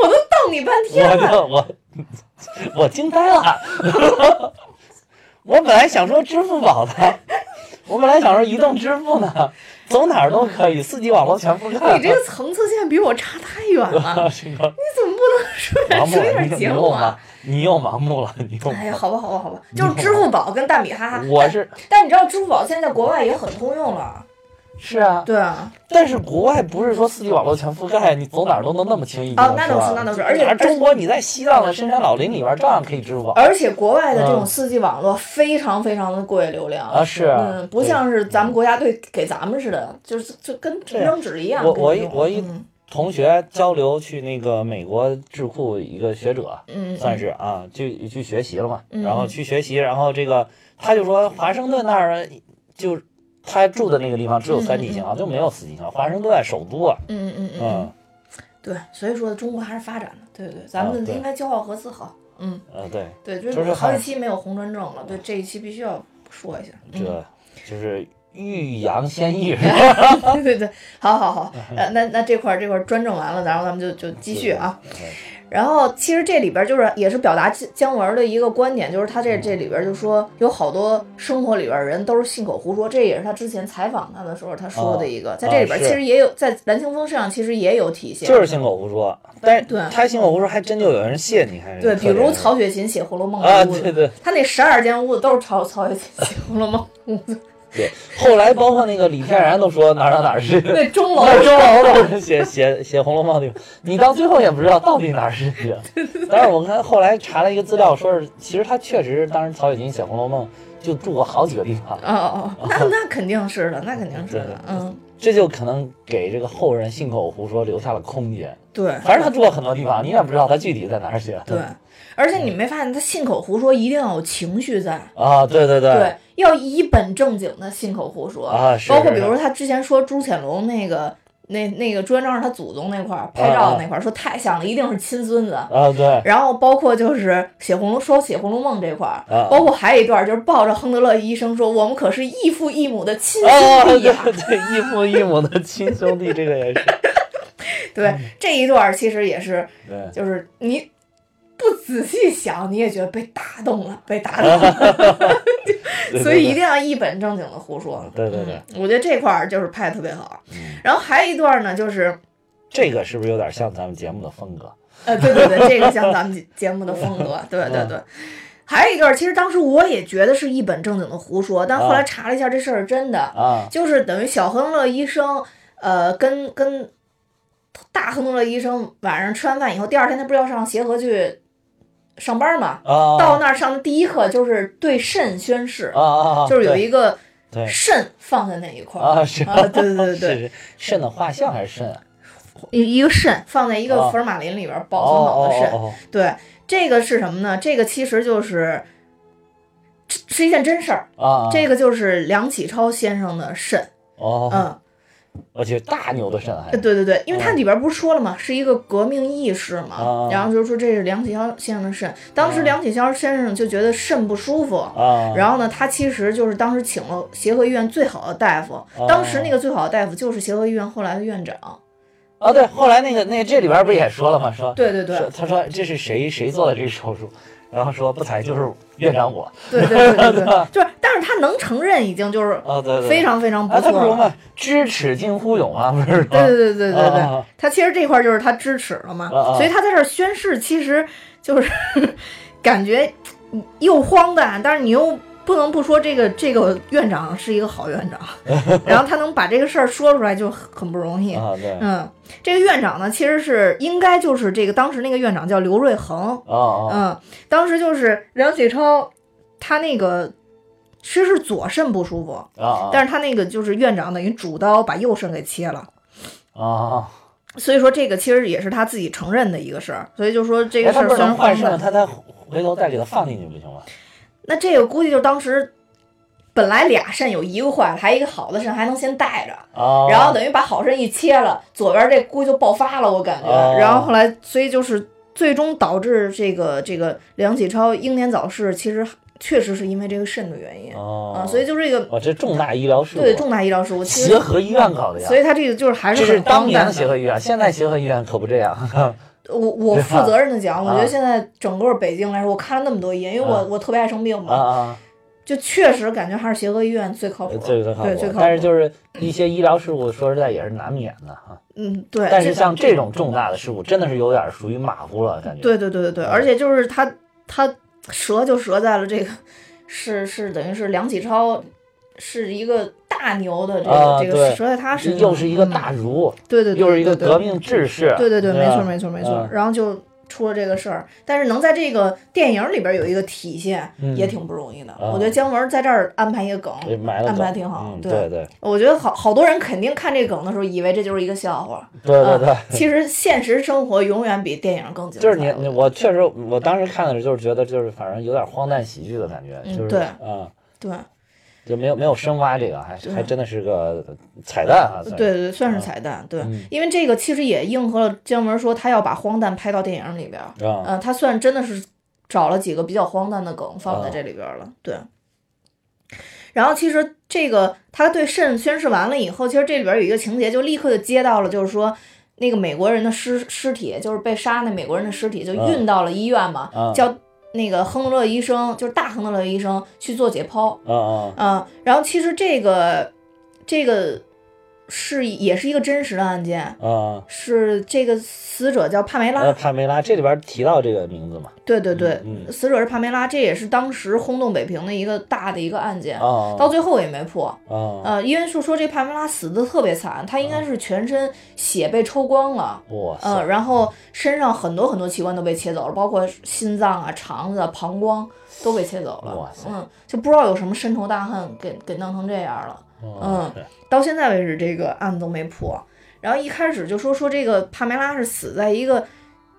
我都瞪你半天我了。就我我惊呆了，我本来想说支付宝的，我本来想说移动支付呢，走哪儿都可以，四 G 网络全覆盖。你这个层次线比我差太远了，这个你怎么不能说点说点你节目啊你又盲？，目了，你又哎呀，好吧，好吧，好吧，就是支付宝跟大米哈哈。我是但你知道支付宝现在在国外也很通用了，是啊，对啊，但是国外不是说四 G 网络全覆盖，你走哪儿都能那么轻易啊那倒是那倒是而且而中国你在西藏的深山老林里边照样可以支付宝。而且国外的这种嗯四 G 网络非常非常的贵流量。啊，是啊。嗯，不像是咱们国家队给咱们似的，就是就跟对扔纸一样。我我一我一嗯。同学交流去那个美国智库一个学者，嗯，算是啊，去去学习了嘛，嗯。然后去学习，然后这个他就说华盛顿那儿就他住的那个地方只有三 G 信号，就没有四信号。华盛顿首都啊，嗯嗯嗯对，所以说中国还是发展的，对对对，咱们应该骄傲和自豪。嗯，呃，对，对，就就是是好几期没有红专政了，对这一期必须要说一下。嗯这就是欲扬先抑，是吧？对对对，好好好，呃，那那这块儿这块儿专政完了，然后咱们就就继续啊。对。然后其实这里边就是也是表达姜姜文的一个观点，就是他这这里边就说有好多生活里边人都是信口胡说，这也是他之前采访他的时候他说的一个，在这里边其实也有在蓝青峰身上其实也有体现，就是信口胡说，但是对他信口胡说还真就有人信，你看对，比如曹曹雪芹写《红楼梦》啊，对对他那十二间屋子都是曹曹雪芹写《红楼梦》屋子，对，后来包括那个李天然都说哪儿哪儿哪儿是。那钟楼那钟楼都是写写写《红楼梦》的，你到最后也不知道到底哪儿是谁。但是我看后来查了一个资料，说是其实他确实当时曹雪芹写《红楼梦》就住过好几个地方，哦哦，哦，那那肯定是的，那肯定是对的，嗯，这就可能给这个后人信口胡说留下了空间。对，反正他住过很多地方，你也不知道他具体在哪儿写。对，而且你没发现他信口胡说一定要有情绪在，啊，对对对对，要一本正经的信口胡说。啊是包括比如说他之前说朱潜龙那个。那那个朱元璋是他祖宗那块儿拍照那块儿，说太像了，一定是亲孙子。啊对。然后包括就是写红楼说写《红楼梦》这块儿，啊包括还有一段就是抱着亨德勒医生说，我们可是异父异母的亲兄弟呀、对异父异母的亲兄弟，这个也是。对，这一段其实也是，对。就是你不仔细想，你也觉得被打动了，被打动了。对所以一定要一本正经的胡说。对对对嗯，我觉得这块儿就是拍的特别好。嗯然后还有一段呢，就是这个是不是有点像咱们节目的风格？呃，对对对，这个像咱们节节目的风格，对对对。还有一段，其实当时我也觉得是一本正经的胡说，但后来查了一下，这事儿是真的，啊就是等于小亨乐医生，呃，跟跟大亨乐医生晚上吃完饭以后，第二天他不是要上协和去上班嘛？啊！到那儿上的第一课就是对肾宣誓！就是有一个肾放在那一块儿，啊是啊对对对对 肾的画像还是肾啊？一一个肾放在一个哦福尔马林里边保存好的肾。哦哦对，这个是什么呢？这个其实就是是是一件真事儿。哦啊！这个就是梁启超先生的肾，哦，嗯，我去大牛的肾还对对对，因为它里边不是说了嘛，是一个革命意识嘛，啊然后就是说这是梁启超先生的肾。当时啊梁启超先生就觉得肾不舒服，啊，然后呢，他其实就是当时请了协和医院最好的大夫，当时那个最好的大夫就是协和医院后来的院长。哦对，后来那个那这里边不是也说了吗？说对对对他说这是谁谁做的这个手术，然后说不踩就是院长我。对对对对对，就是，但是他能承认已经就是啊对对，非常非常不啊他不错了。是嘛，知耻近乎勇啊，不是？对对对对对对啊，他其实这块就是他知耻了嘛，所以他在这儿宣誓，其实就是 感觉 又荒诞，但是你又不能不说这个这个院长是一个好院长，然后他能把这个事儿说出来就很不容易。啊对啊嗯，这个院长呢，其实是应该就是这个当时那个院长叫刘瑞恒，啊嗯，当时就是梁启超，他那个其实是左肾不舒服，啊啊但是他那个就是院长等于主刀把右肾给切了。啊啊！所以说这个其实也是他自己承认的一个事儿，所以就说这个事儿虽然能换肾，他再回头再给他放进去不行吗？那这个估计就当时本来俩肾有一个坏了，还一个好的肾还能先带着，啊，然后等于把好肾一切了，左边这估计就爆发了，我感觉，哦。然后后来所以就是最终导致这个这个梁启超英年早逝，其实确实是因为这个肾的原因、哦。啊，所以就这个哦，这重大医疗事故，对重大医疗事故，其实协和医院搞的呀。所。以他这个就是还这是是当年的。协和医院，现在协和医院可不这样。我我负责任的讲，我觉啊得现在整个北京来说，我看了那么多医院，因为我、啊我特别爱生病啊嘛，啊，就确实感觉还是协和医院最靠谱。这个靠谱对最靠谱。但是就是一些医疗事故，说实在也是难免的哈。嗯，对。但是像这种重大的事故，真的是有点属于马虎了，感觉。对对对对对，嗯而且就是他他折就折在了这个，是是等于是梁启超是一个大牛的这个、啊这个对折在他身上，又是一个嗯大儒，对对对，又是一个革命志士。对对对，没错没错没错。嗯然后就出了这个事儿，但是能在这个电影里边有一个体现，嗯也挺不容易的。啊我觉得姜文在这儿安排一个梗，安排梗挺好嗯对对对我觉得好好多人肯定看这梗的时候，以为这就是一个笑话。对对对啊，其实现实生活永远比电影更精彩。就是你你我确实，我当时看的时候就是觉得就是反正有点荒诞喜剧的感觉，就是啊，对就没有没有深挖这个，还对还真的是个彩蛋啊。对对，算是彩蛋。对嗯，因为这个其实也应和了姜文说他要把荒诞拍到电影里边嗯，他算真的是找了几个比较荒诞的梗放在啊这里边儿了。对。然后其实这个他对肾宣誓完了以后，其实这里边有一个情节，就立刻就接到了，就是说那个美国人的尸尸体，就是被杀那美国人的尸体，就运到了医院嘛，嗯叫那个亨德勒医生，就是大亨德勒医生去做解剖。啊啊嗯，然后其实这个这个是也是一个真实的案件，嗯，是这个死者叫帕梅拉，呃，帕梅拉这里边提到这个名字嘛？对对对，嗯嗯死者是帕梅拉，这也是当时轰动北平的一个大的一个案件，啊到最后也没破。啊，呃，因为是说这帕梅拉死的特别惨，她应该是全身血被抽光了。哇呃，然后身上很多很多器官都被切走了，包括心脏啊、肠子、啊、膀胱都被切走了哇。塞嗯，就不知道有什么深仇大恨给给弄成这样了。嗯到现在为止，这个案子都没破。然后一开始就说说这个帕梅拉是死在一个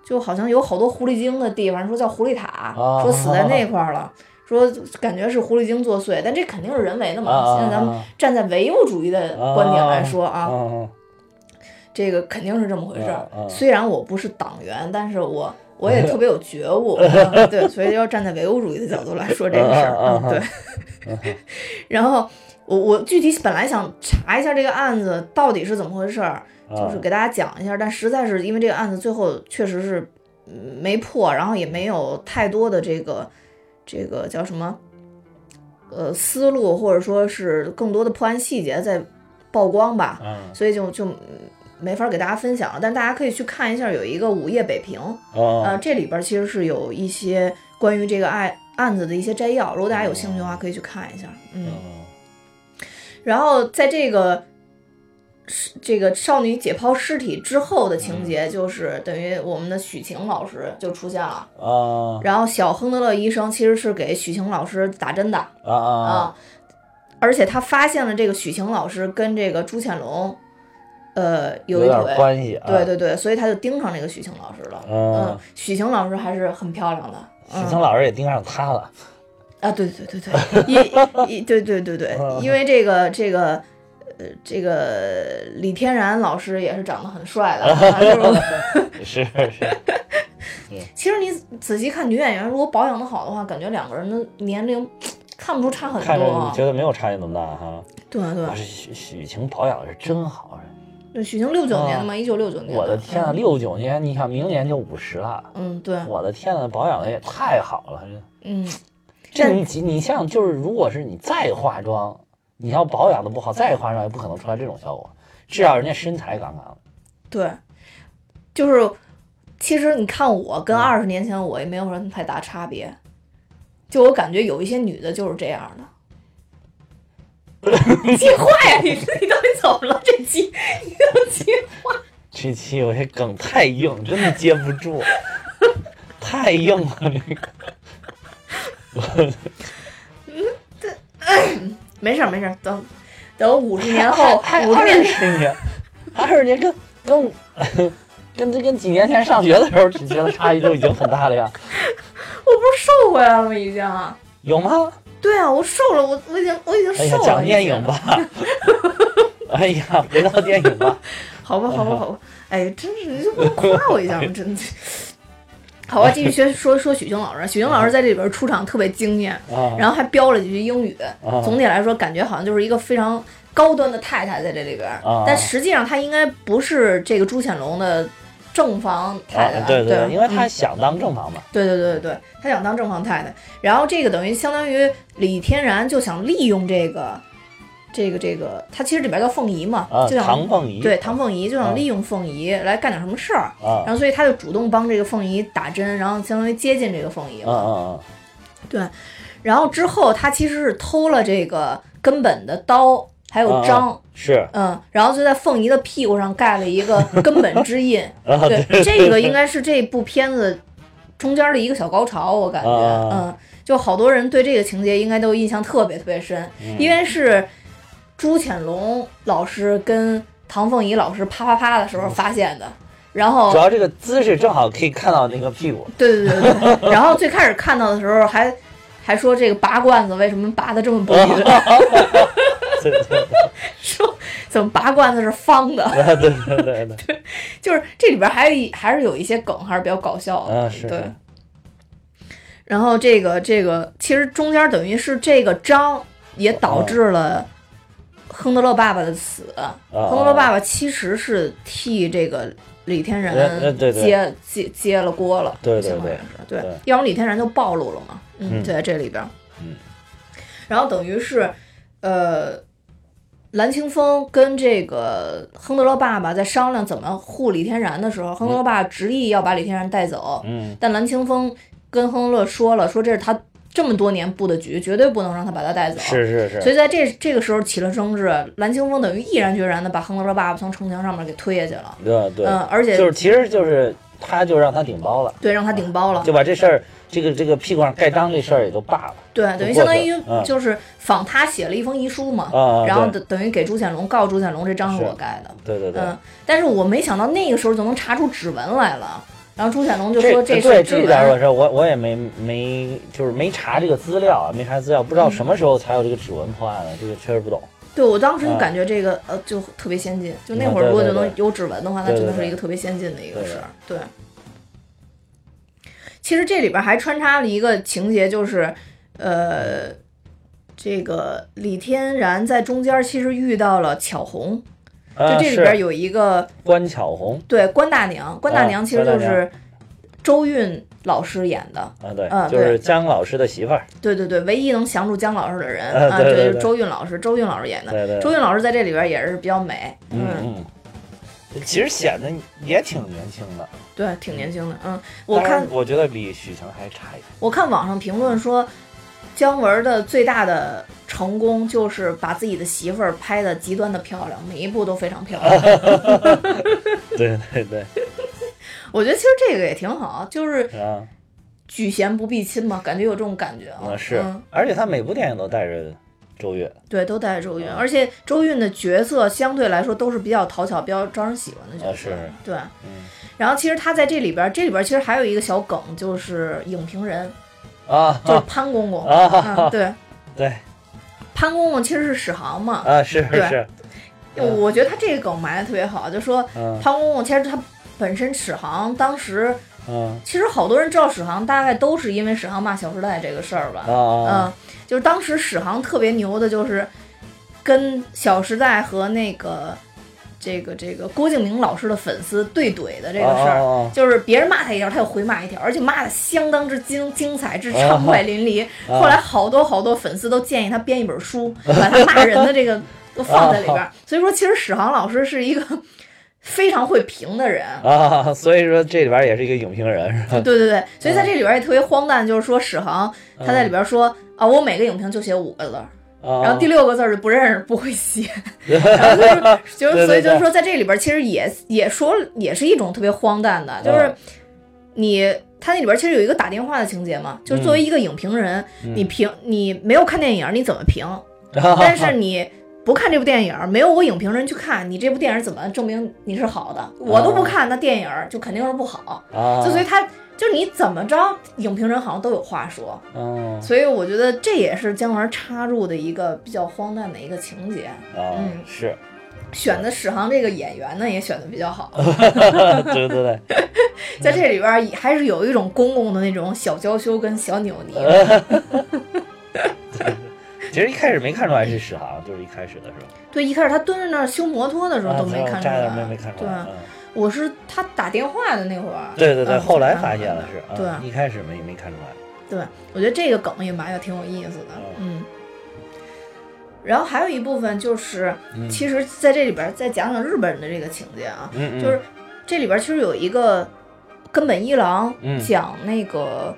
就好像有好多狐狸精的地方，说叫狐狸塔，啊说死在那 块儿了。说感觉是狐狸精作祟，但这肯定是人为的嘛。啊现在咱们站在唯物主义的观点来说啊，嗯这个肯定是这么回事儿。虽然我不是党员，但是我 我也特别有觉悟，嗯对，所以要站在唯物主义的角度来说这个事儿，嗯，对。然后我我具体本来想查一下这个案子到底是怎么回事儿，嗯，就是给大家讲一下，但实在是因为这个案子最后确实是嗯没破，然后也没有太多的这个这个叫什么呃思路，或者说是更多的破案细节在曝光吧，嗯所以就就嗯没法给大家分享了。但大家可以去看一下，有一个《午夜北平》，呃，嗯这里边其实是有一些关于这个案案子的一些摘要，如果大家有兴趣的话，可以去看一下。嗯，嗯然后在这个是这个少女解剖尸体之后的情节，就是等于我们的许晴老师就出现了。啊然后小亨德勒医生其实是给许晴老师打针的啊而且他发现了这个许晴老师跟这个朱潜龙，呃，有一点腿。关系啊，对对对，所以他就盯上这个许晴老师了。嗯嗯，许晴老师还是很漂亮的。许晴老师也盯上他了，啊，对对对对，因因对对对对，因为这个这个呃这个李天然老师也是长得很帅的，是是 是，其实你仔细看女演员，如果保养的好的话，感觉两个人的年龄看不出差很看着多啊。你觉得没有差距那么大哈。对对许许晴保养的是真好，对，许晴六九年的嘛，一九六九年。我的天啊，！六九年，你看明年就五十了，嗯，对，我的天呐，保养的也太好了，嗯，这你你像就是，如果是你再化妆，你要保养的不好，再化妆也不可能出来这种效果，至少人家身材杠杠的。对，就是其实你看我嗯跟二十年前我也没有什么太大差别，就我感觉有一些女的就是这样的。接话呀！你你到底怎么了？这期你要接话？这期我这梗太硬，真的接不住，太硬了这个。没事儿没事儿，等等五十年后，二十年，二十年跟跟跟这跟几年前上学的时候，只觉得差异就已经很大了呀，我不是瘦回来了吗？已经。有吗？对啊，我瘦了，我我已经我已经瘦了。讲电影吧。哎呀，回到电影吧。好吧，好吧，好吧，哎，真是你就不能夸我一下吗？真的。好吧，继续学说说许晴老师。许晴老师在这里边出场特别惊艳，啊，然后还飙了几句英语。啊总体来说，感觉好像就是一个非常高端的太太在这里边，啊但实际上她应该不是这个朱潜龙的正房太太。啊，对对对，因为他嗯想当正房嘛。对对对对对，她想当正房太太，然后这个等于相当于李天然就想利用这个。这个这个，他其实里边叫凤仪嘛，啊，就想唐凤仪。对唐凤仪就啊想利用凤仪来干点什么事儿，啊然后所以他就主动帮这个凤仪打针，然后相当于接近这个凤仪嗯嘛。嗯对，然后之后他其实是偷了这个根本的刀，还有嗯，章，啊是嗯，然后就在凤仪的屁股上盖了一个根本之印。啊，对，这个应该是这部片子中间的一个小高潮，我感觉，啊嗯，就好多人对这个情节应该都印象特别特别深，嗯因为是朱潜龙老师跟唐凤仪老师啪啪啪的时候发现的，然后主要这个姿势正好可以看到那个屁股。对对对对对，然后最开始看到的时候还还说这个拔罐子为什么拔的这么不匀，对对说怎么拔罐子是方的，对对对对对，就是这里边还有一还是有一些梗还是比较搞笑的，对嗯是对。然后这个这个其实中间等于是这个章也导致了亨德勒爸爸的死，亨德勒爸爸其实是替这个李天然接接接了锅了，对对对。是对，要不李天然就暴露了嘛，嗯就在这里边，嗯，然后等于是，呃，蓝清风跟这个亨德勒爸爸在商量怎么护李天然的时候，亨德勒爸爸执意要把李天然带走，嗯。但蓝清风跟亨德勒说了，说这是他这么多年布的局，绝对不能让他把他带走。是是是，所以在这这个时候起了争执，蓝清风等于毅然决然的把亨德勒爸爸从城墙上面给推下去了。对对，嗯，而且就是其实就是他就让他顶包了，对让他顶包了，就把这事儿这个这个屁股上盖章这事儿也就罢了。对，等于就相当于就是仿他写了一封遗书嘛，啊，然后等等于给朱显龙告朱显龙这章是是。我盖的。对对对，嗯，但是我没想到那个时候就能查出指纹来了。然后朱显龙就说这对这点我纹，是我我也没没就是没查这个资料啊，没查资料，不知道什么时候才有这个指纹破案的，这个确实不懂。对我当时就嗯。感觉这个呃就特别先进，就那嗯会儿如果就能有指纹的话，那真的是一个特别先进的一个事儿。对，其实这里边还穿插了一个情节，就是呃，这个李天然在中间其实遇到了巧红，就啊，这里边有一个关巧红对关大娘，关大啊娘其实就是周韵老师演的。啊，对嗯，就是对姜老师的媳妇儿，对对对，唯一能降住姜老师的人啊对，就是周韵老师，周韵老师演的。对对，周韵老师在这里边也是比较美，嗯嗯，其实显得也挺年轻的。对，挺年轻的。嗯，我看我觉得比许晴还差一点。我看网上评论说，姜文的最大的成功就是把自己的媳妇儿拍的极端的漂亮，每一部都非常漂亮。对对对，我觉得其实这个也挺好，就是啊，举贤不避亲嘛，感觉有这种感觉啊。那是嗯，，而且他每部电影都带着周韵，对，都带着周韵，嗯而且周韵的角色相对来说都是比较讨巧、比较招人喜欢的角色。啊是对。嗯然后其实他在这里边儿，这里边儿其实还有一个小梗，就是影评人，啊就是潘公公。啊嗯，对，对。潘公公其实是史航嘛。啊是对。是，我觉得他这个梗埋的特别好，就说嗯。潘公公其实他本身史航当时，嗯。其实好多人知道史航，大概都是因为史航骂《小时代》这个事儿吧。嗯，就是当时史航特别牛的，就是跟《小时代》和那个这个这个郭敬明老师的粉丝对怼的这个事儿。啊就是别人骂他一条，他就回骂一条，而且骂的相当之精精彩，之畅快淋漓。啊 后来好多好多粉丝都建议他编一本书，把他骂人的这个 都放在里边儿。所以说，其实史航老师是一个 非常会评的人。啊，所以说这里边也是一个影评人是吧？对对对，所以在这里边也特别荒诞，就是说史航他在里边说啊，我每个影评就写五个字然后第六个字儿就不认识，不会写。然后就是就是，所以就是说，在这里边其实也也说也是一种特别荒诞的，就是嗯你他那里边其实有一个打电话的情节嘛，就是作为一个影评人，嗯你评你没有看电影，你怎么评？啊 但是你。不看这部电影，没有我影评人去看，你这部电影怎么证明你是好的？我都不看，那电影就肯定是不好。啊，就所以他就是你怎么着，影评人好像都有话说。嗯所以我觉得这也是姜文插入的一个比较荒诞的一个情节。啊嗯。是，选的史航这个演员呢，也选的比较好，对 对对，在这里边儿还是有一种公公的那种小娇羞跟小扭捏。其实一开始没看出来是史航，就是一开始的时候，对，一开始他蹲在那儿修摩托的时候啊都没看出来，没没看出对我是他打电话的那会儿。对对对，嗯后来发现了是，对嗯一开始没没看出来，对，我觉得这个梗也埋的挺有意思的，嗯。然后还有一部分就是，嗯其实在这里边再讲讲日本人的这个情节啊，就是这里边其实有一个根本一郎嗯讲那个、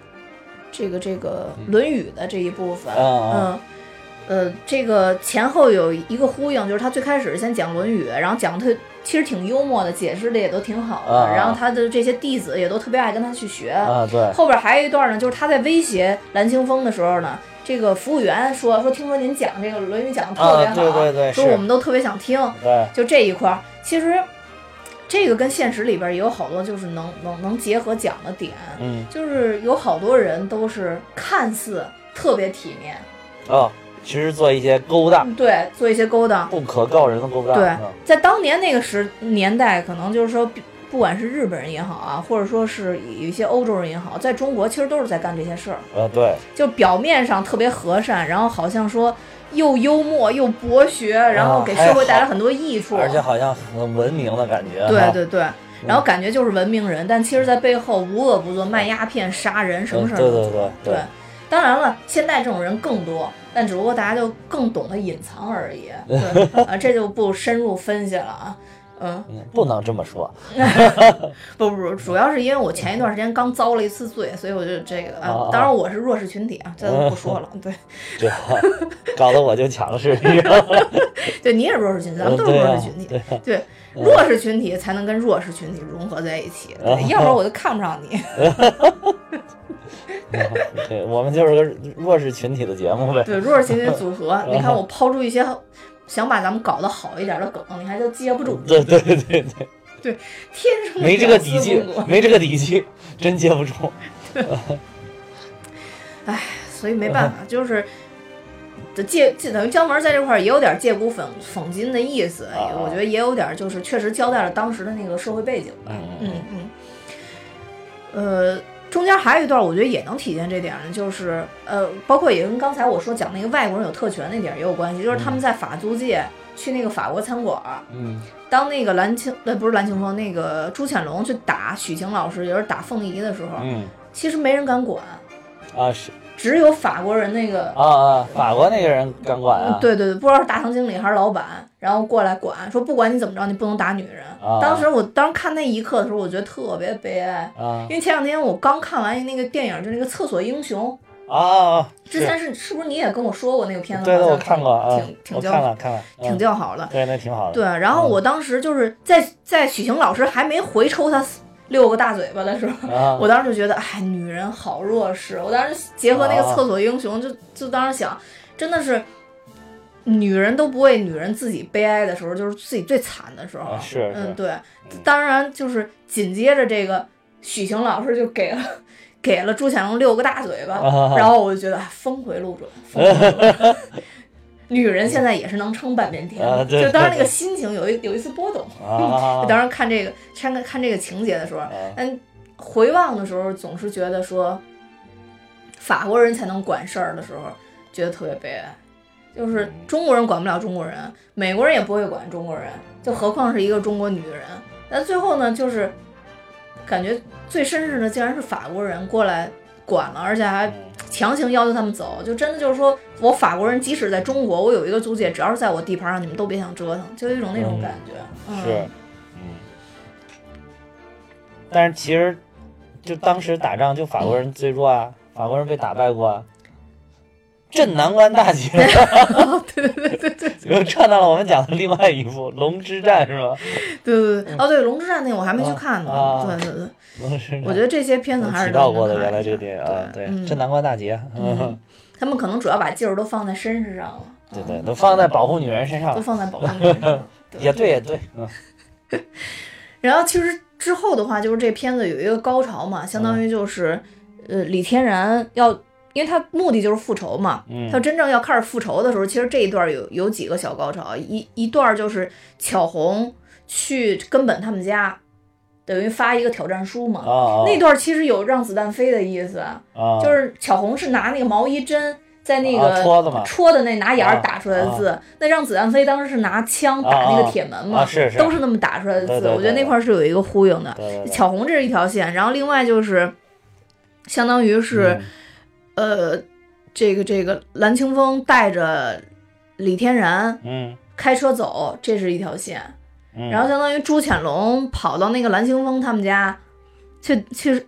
这个这个《论语》的这一部分，嗯。呃，这个前后有一个呼应，就是他最开始先讲《论语》，然后讲的特其实挺幽默的，解释的也都挺好的，啊啊。然后他的这些弟子也都特别爱跟他去学。啊对，后边还有一段呢，就是他在威胁蓝清风的时候呢，这个服务员说说，听说您讲这个《论语》讲的特别啊好，对对对说我们都特别想听。对，就这一块儿，其实这个跟现实里边也有好多就是能能能结合讲的点，嗯。就是有好多人都是看似特别体面，哦，其实做一些勾当，对，做一些勾当。不可告人的勾当，对嗯，在当年那个时年代，可能就是说不管是日本人也好啊，或者说是有一些欧洲人也好，在中国其实都是在干这些事儿，呃，对，就表面上特别和善，然后好像说又幽默又博学，然后给社会带来很多益处，而且好像很文明的感觉。对对对，然后感觉就是文明人，但其实在背后无恶不作，卖鸦片、杀人，什么事儿对都做。对对。对，当然了，现在这种人更多，但只不过大家就更懂得隐藏而已。对 啊，这就不深入分析了啊。嗯，嗯，不能这么说。不不不，主要是因为我前一段时间刚遭了一次罪，所以我就这个啊啊，当然我是弱势群体啊，这都不说了。对，这搞得我就强势。对你也是弱势群体，咱们都是弱势群体。对弱势群体才能跟弱势群体融合在一起，要不然我就看不上你。对，我们就是个弱势群体的节目呗。对，弱势群体组合，你看我抛出一些想把咱们搞得好一点的梗，你还都接不住，对对对对，天生没这个底气，没这个底气，真接不住。哎所以没办法，就是。这借借等于姜文在这块儿也有点借古讽讽今的意思，啊我觉得也有点就是确实交代了当时的那个社会背景吧。嗯嗯嗯。呃，中间还有一段，我觉得也能体现这点，就是呃，包括也跟刚才我说讲那个外国人有特权那点也有关系，就是他们在法租界去那个法国餐馆，嗯。当那个蓝青呃不是蓝青峰，那个朱潜龙去打许晴老师，也就是打凤仪的时候，嗯。其实没人敢管，啊是只有法国人那个。啊啊，法国那个人敢管啊？对对对，不知道是大堂经理还是老板，然后过来管，说不管你怎么着，你不能打女人。啊当时我当时看那一刻的时候，我觉得特别悲哀，啊因为前两天我刚看完那个电影，就那个《厕所英雄》，啊啊！之前是是不是你也跟我说过那个片子？对对，我看过啊挺，挺我叫看了看了，挺嗯叫好的。对，那挺好的。对，然后我当时就是在在许晴老师还没回抽他六个大嘴巴的时候，啊我当时就觉得，哎，女人好弱势。我当时结合那个啊厕所英雄，就就当时想，真的是女人都不为女人自己悲哀的时候，就是自己最惨的时候。啊是嗯，对。当然，就是紧接着这个许晴老师就给了给了朱潜龙六个大嘴巴，啊然后我就觉得哎峰回路转，峰回路转。女人现在也是能撑半边天，啊就当时那个心情有一有一次波动。啊 当时看这个看看这个情节的时候，啊但回望的时候总是觉得说，法国人才能管事儿的时候，觉得特别悲哀。就是中国人管不了中国人，美国人也不会管中国人，就何况是一个中国女人。但最后呢，就是感觉最绅士的竟然是法国人过来管了，而且还嗯强行要求他们走，就真的就是说我法国人即使在中国，我有一个租界，只要是在我地盘上，你们都别想折腾，就有一种那种嗯感觉。嗯、是，嗯。但是其实，就当时打仗，就法国人最弱啊，法国人被打败过啊。镇南关大捷，对对对对对。又串到了我们讲的另外一部《龙之战》，是吧？对对对，哦对，龙之战那个我还没去看呢。啊对对对，龙之战，我觉得这些片子还是提到过的，原来这个电影啊，对，嗯。镇南关大捷，嗯，他们可能主要把劲儿都放在绅士上了，对对，都放在保护女人身上。都，放在保护女人上。也对也对，嗯。然后其实之后的话，就是这片子有一个高潮嘛，相当于就是，呃，李天然要，因为他目的就是复仇嘛，嗯他真正要开始复仇的时候，其实这一段有有几个小高潮，一一段就是巧红去根本他们家，等于发一个挑战书嘛。那段其实有让子弹飞的意思，啊就是巧红是拿那个毛衣针在那啊个戳的嘛，戳的那拿眼打出来的字，那让子弹飞当时是拿枪打那个铁门嘛，啊是是都是那么打出来的字。对对对我觉得那块儿是有一个呼应的。巧红这是一条线，然后另外就是，相当于是、呃，这个这个蓝清风带着李天然嗯开车走，这是一条线。嗯，然后相当于朱潜龙跑到那个蓝清风他们家，去去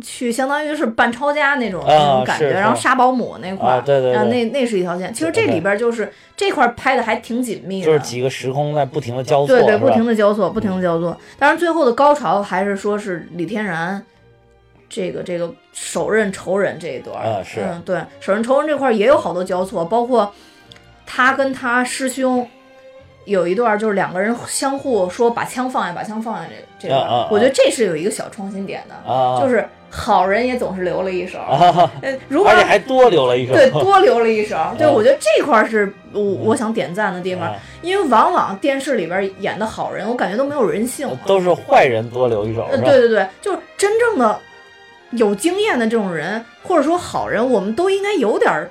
去，相当于是办抄家那种、啊那种感觉，是是然后杀保姆那块儿，啊对对对然后那那是一条线。其实这里边就是这块儿拍的还挺紧密的，就是几个时空在不停的交错，对对，不停的交错，不停的交错。当然最后的高潮还是说是李天然。这个这个手刃仇人这一段儿啊是。嗯，对，手刃仇人这块儿也有好多交错，包括他跟他师兄有一段就是两个人相互说把枪放下，把枪放下这这段，啊啊啊我觉得这是有一个小创新点的，啊，就是好人也总是留了一手，啊，呃，如果而且还多留了一手，对多留了一手，对啊我觉得这块儿是我我想点赞的地方，啊。因为往往电视里边演的好人，我感觉都没有人性。都是坏人多留一手？对对对，就是真正的有经验的这种人，或者说好人，我们都应该有点儿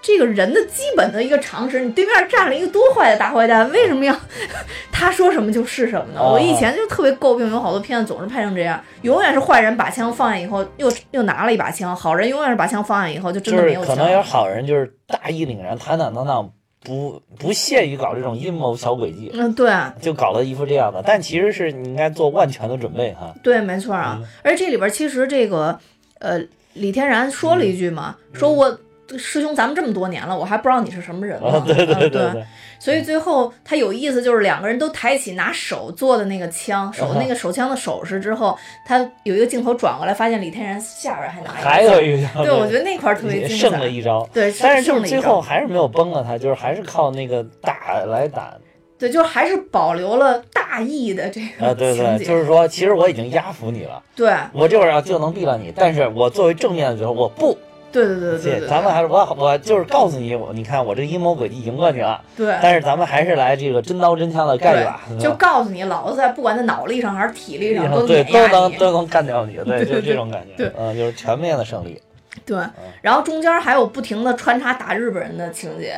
这个人的基本的一个常识。你对面站了一个多坏的大坏蛋，为什么要 他说什么就是什么呢？啊我以前就特别诟病，有好多片子总是拍成这样，永远是坏人把枪放下以后又又拿了一把枪，好人永远是把枪放下以后就真的没有枪。可能有好人就是大义凛然、坦坦荡荡，不不屑于搞这种阴谋小诡计，嗯，对就搞了一副这样的。但其实是你应该做万全的准备哈。对，没错啊。嗯而这里边其实这个呃，李天然说了一句嘛，嗯说我师兄咱们这么多年了，我还不知道你是什么人吗？啊，对对嗯对对，所以最后他有意思，就是两个人都抬起拿手做的那个枪，手嗯那个手枪的手势之后，他有一个镜头转过来，发现李天然下边还拿一个还有一个，对，我觉得那块儿特别精胜了彩。一招。对，但是最后还是没有崩了他，就是还是靠那个打来打对，就是还是保留了大义的这啊，个对对，情节。就是说，其实我已经压服你了，对我这会儿要就能毙了你，但是我作为正面的时候，我不，对对对对对对，咱们还是我我就是告诉你，我你看我这阴谋诡计赢过你了，对。但是咱们还是来这个真刀真枪的干一把，就告诉你，老子在不管在脑力上还是体力上 都对都。能都能干掉你，对就这种感觉，对。嗯，就是全面的胜利，对，然后中间还有不停的穿插打日本人的情节，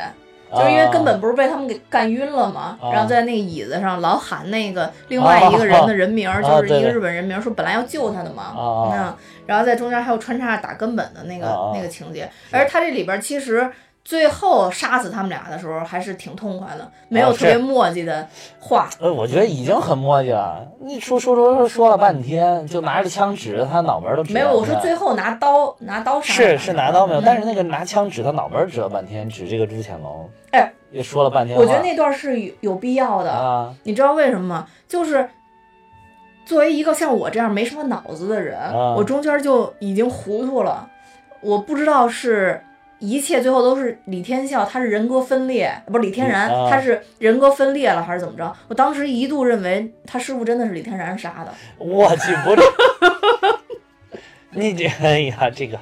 就是因为根本不是被他们给干晕了嘛，啊。然后在那个椅子上老喊那个另外一个人的人名，啊。就是一个日本人名，说本来要救他的嘛，啊那然后在中间还有穿插打根本的那个、那个情节，而他这里边其实。最后杀死他们俩的时候还是挺痛快的，没有啊特别是墨迹的话，呃，我觉得已经很墨迹了。你说说说说说了半天，就拿着枪指着他脑门儿都指没有，我说最后拿刀拿刀杀是是拿刀没有，嗯但是那个拿枪指他脑门儿指了半天，指这个朱潜龙，哎，也说了半天。我觉得那段是有有必要的，啊，你知道为什么吗？就是作为一个像我这样没什么脑子的人，啊我中间就已经糊涂了。我不知道是一切最后都是李天笑，他是人格分裂，不是李天然，他是人格分裂了还是怎么着？我当时一度认为他师傅真的是李天然杀的。我去，不是，你这，哎呀，这个，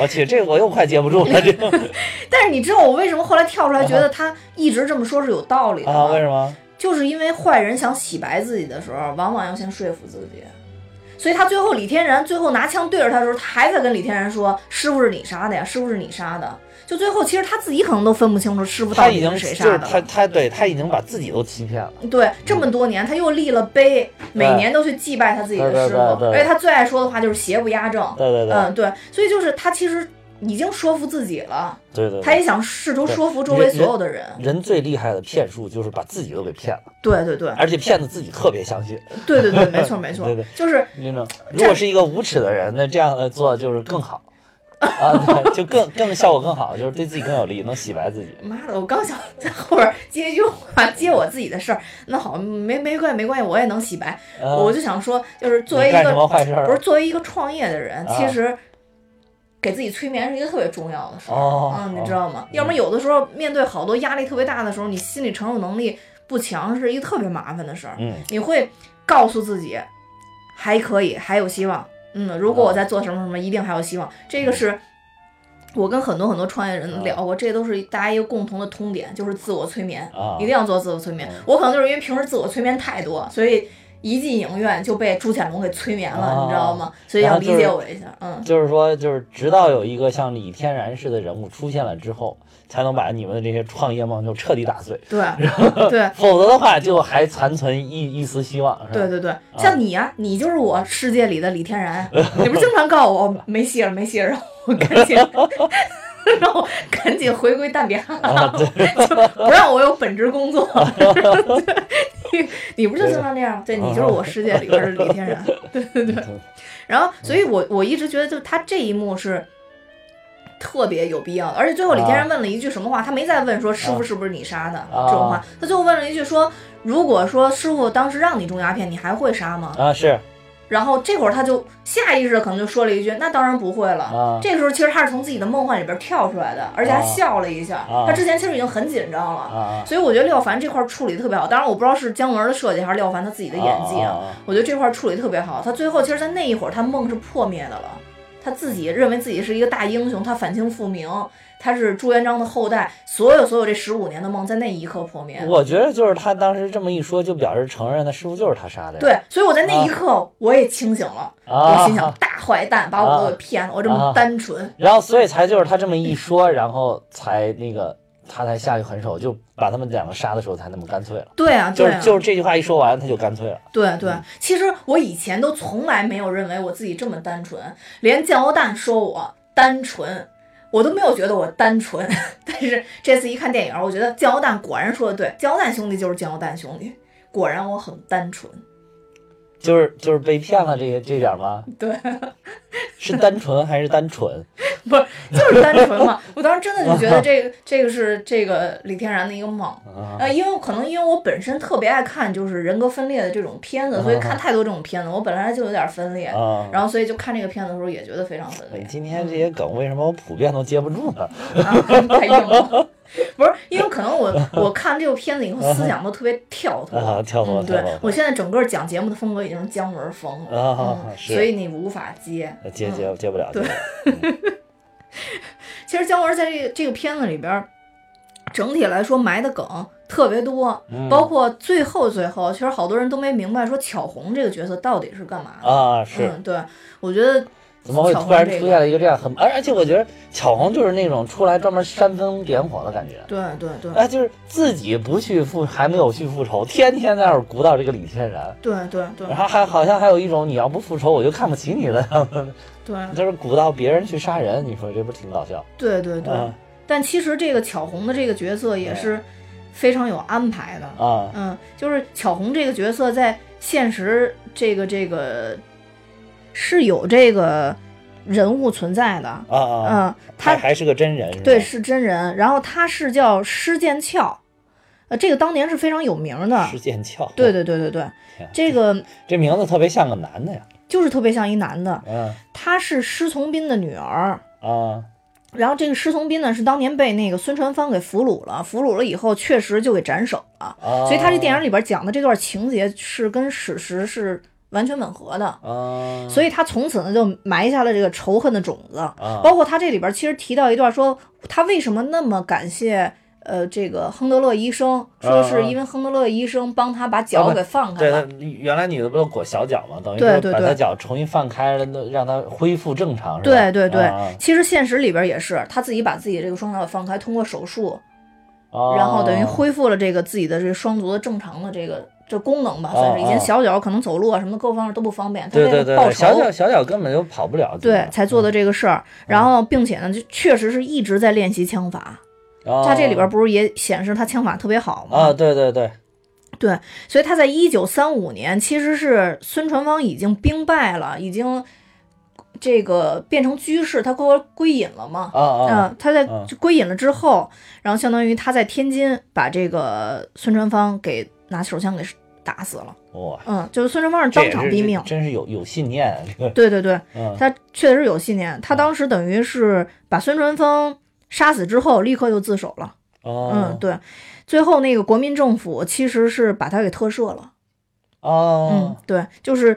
我去，这个我又快接不住了，这个但是你知道我为什么后来跳出来觉得他一直这么说是有道理的吗？啊，为什么？就是因为坏人想洗白自己的时候，往往要先说服自己。所以他最后李天然最后拿枪对着他的时候，他还在跟李天然说：“师傅是你杀的呀，师傅是你杀的。”就最后其实他自己可能都分不清楚师傅到底他已经就是是谁杀的了。他他对他已经把自己都欺骗了。对，这么多年他又立了碑，每年都去祭拜他自己的师傅，而且他最爱说的话就是邪不压正。对对对嗯，对，所以就是他其实已经说服自己了，对对，他也想试图说服周围所有的人。人最厉害的骗术就是把自己都给骗了，对对对，而且骗子自己特别相信。对对对，没错没错对对，就是如果是一个无耻的人，那这样的做就是更好 啊，对，就更更效果更好，就是对自己更有利，能洗白自己。妈的，我刚想在后边接一句话，接我自己的事儿。那好，没没关系，没关系，我也能洗白。嗯我就想说，就是作为一个？不是作为一个创业的人，啊其实给自己催眠是一个特别重要的事儿。哦嗯，你知道吗？要不然有的时候面对好多压力特别大的时候，你心理承受能力不强，是一个特别麻烦的事儿。嗯你会告诉自己还可以，还有希望。嗯，如果我在做什么什么，一定还有希望。这个是我跟很多很多创业人聊过，这都是大家一个共同的通点，就是自我催眠，啊一定要做自我催眠嗯。我可能就是因为平时自我催眠太多，所以一进影院就被朱潜龙给催眠了，啊你知道吗？所以要理解我一下。嗯，就是说，就是直到有一个像李天然式的人物出现了之后，才能把你们的这些创业梦就彻底打碎，对对。否则的话就还残存一一丝希望？对对对，像你呀、你就是我世界里的李天然，你不是经常告诉我没戏了，没戏了，让我赶紧，让我赶紧回归蛋比哈，啊，对，就不让我有本职工作。你你不就经常那样？对你就是我世界里边的李天然。对对对。然后，所以我我一直觉得，就他这一幕是特别有必要的。而且最后李天然问了一句什么话？他没再问说师傅是不是你杀的这种话，他最后问了一句说：如果说师傅当时让你种鸦片，你还会杀吗？啊是，然后这会儿他就下意识的可能就说了一句：“那当然不会了。啊这个时候其实他是从自己的梦幻里边跳出来的，而且还啊笑了一下。啊他之前其实已经很紧张了。啊所以我觉得廖凡这块儿处理得特别好，当然我不知道是姜文的设计还是廖凡他自己的演技我觉得这块儿处理得特别好。他最后其实，在那一会儿，他梦是破灭的了，他自己认为自己是一个大英雄，他反清复明，他是朱元璋的后代，所有所有这十五年的梦在那一刻破灭。我觉得就是他当时这么一说，就表示承认他师傅就是他杀的呀。对，所以我在那一刻我也清醒了，啊我心想大坏蛋把我给骗了，我这么啊单纯。然后所以才就是他这么一说，然后才那个他才下去狠手，就把他们两个杀的时候才那么干脆了。对啊，就是对啊，就是这句话一说完，他就干脆了。对对，其实我以前都从来没有认为我自己这么单纯，连酱油蛋说我单纯，我都没有觉得我单纯。但是这次一看电影，我觉得酱油蛋果然说的对，酱油蛋兄弟就是酱油蛋兄弟，果然我很单纯。就是就是被骗了这个这点吗？对，是单纯还是单纯？不是就是单纯嘛。我当时真的就觉得这个这个是这个李天然的一个梦。啊呃，因为可能因为我本身特别爱看就是人格分裂的这种片子，所以看太多这种片子，我本来就有点分裂，啊！然后所以就看这个片子的时候也觉得非常分裂。今天这些梗为什么我普遍都接不住呢？啊，太硬了。不是，因为可能我我看这个片子以后思想都特别跳脱，啊跳脱嗯，对脱我现在整个讲节目的风格已经是姜文风了，啊嗯，所以你无法接。接接接不了。对 其实姜文在这个这个片子里边儿，整体来说埋的梗特别多，嗯包括最后最后，其实好多人都没明白说巧红这个角色到底是干嘛的。啊，是嗯，对，我觉得怎么会突然出现了一个这样很，而而且我觉得巧红就是那种出来专门煽风点火的感觉。对对对哎，就是自己不去复，还没有去复仇，天天在那儿鼓捣这个李天然，对对对然后还好像还有一种你要不复仇我就看不起你的样子，对就是鼓捣别人去杀人，你说这不挺搞笑？对对对。啊但其实这个巧红的这个角色也是非常有安排的。啊嗯，就是巧红这个角色在现实这个这个是有这个人物存在的。啊啊！嗯，他还还是个真人？对是真人，然后他是叫施剑翘，呃，这个当年是非常有名的。施剑翘。对对对对对，这个这名字特别像个男的呀。就是特别像一男的，嗯她是施从斌的女儿。啊然后这个施从斌呢，是当年被那个孙传芳给俘虏了，俘虏了以后确实就给斩首了。啊！所以他这电影里边讲的这段情节是跟史实是完全吻合的。啊，所以他从此呢就埋下了这个仇恨的种子，啊包括他这里边其实提到一段说他为什么那么感谢呃这个亨德勒医生，说是因为亨德勒医生帮他把脚给放开对了。对原来女的不都裹小脚嘛？等于对对对是把她脚重新放开了，那让他恢复正常？对对对，啊其实现实里边也是他自己把自己这个双脚放开，通过手术，啊然后等于恢复了这个自己的这个双足的正常的这个这功能吧，算是以前啊小脚可能走路啊什么的各方面都不方便，他对对对对，为了报仇小脚小脚根本就跑不了，对才做的这个事儿，然后并且呢就确实是一直在练习枪法，啊他这里边不是也显示他枪法特别好吗？啊，对对对，对所以他在一九三五年其实是孙传芳已经兵败了，已经这个变成居士，他归归隐了嘛。啊啊嗯，他在嗯归隐了之后，然后相当于他在天津把这个孙传芳给拿手枪给打死了。哇，嗯，就是孙传芳是当场毙命。真是有有信念对对对，嗯他确实有信念。他当时等于是把孙传芳杀死之后，立刻就自首了。哦嗯，对。最后那个国民政府其实是把他给特赦了。嗯哦，对，就是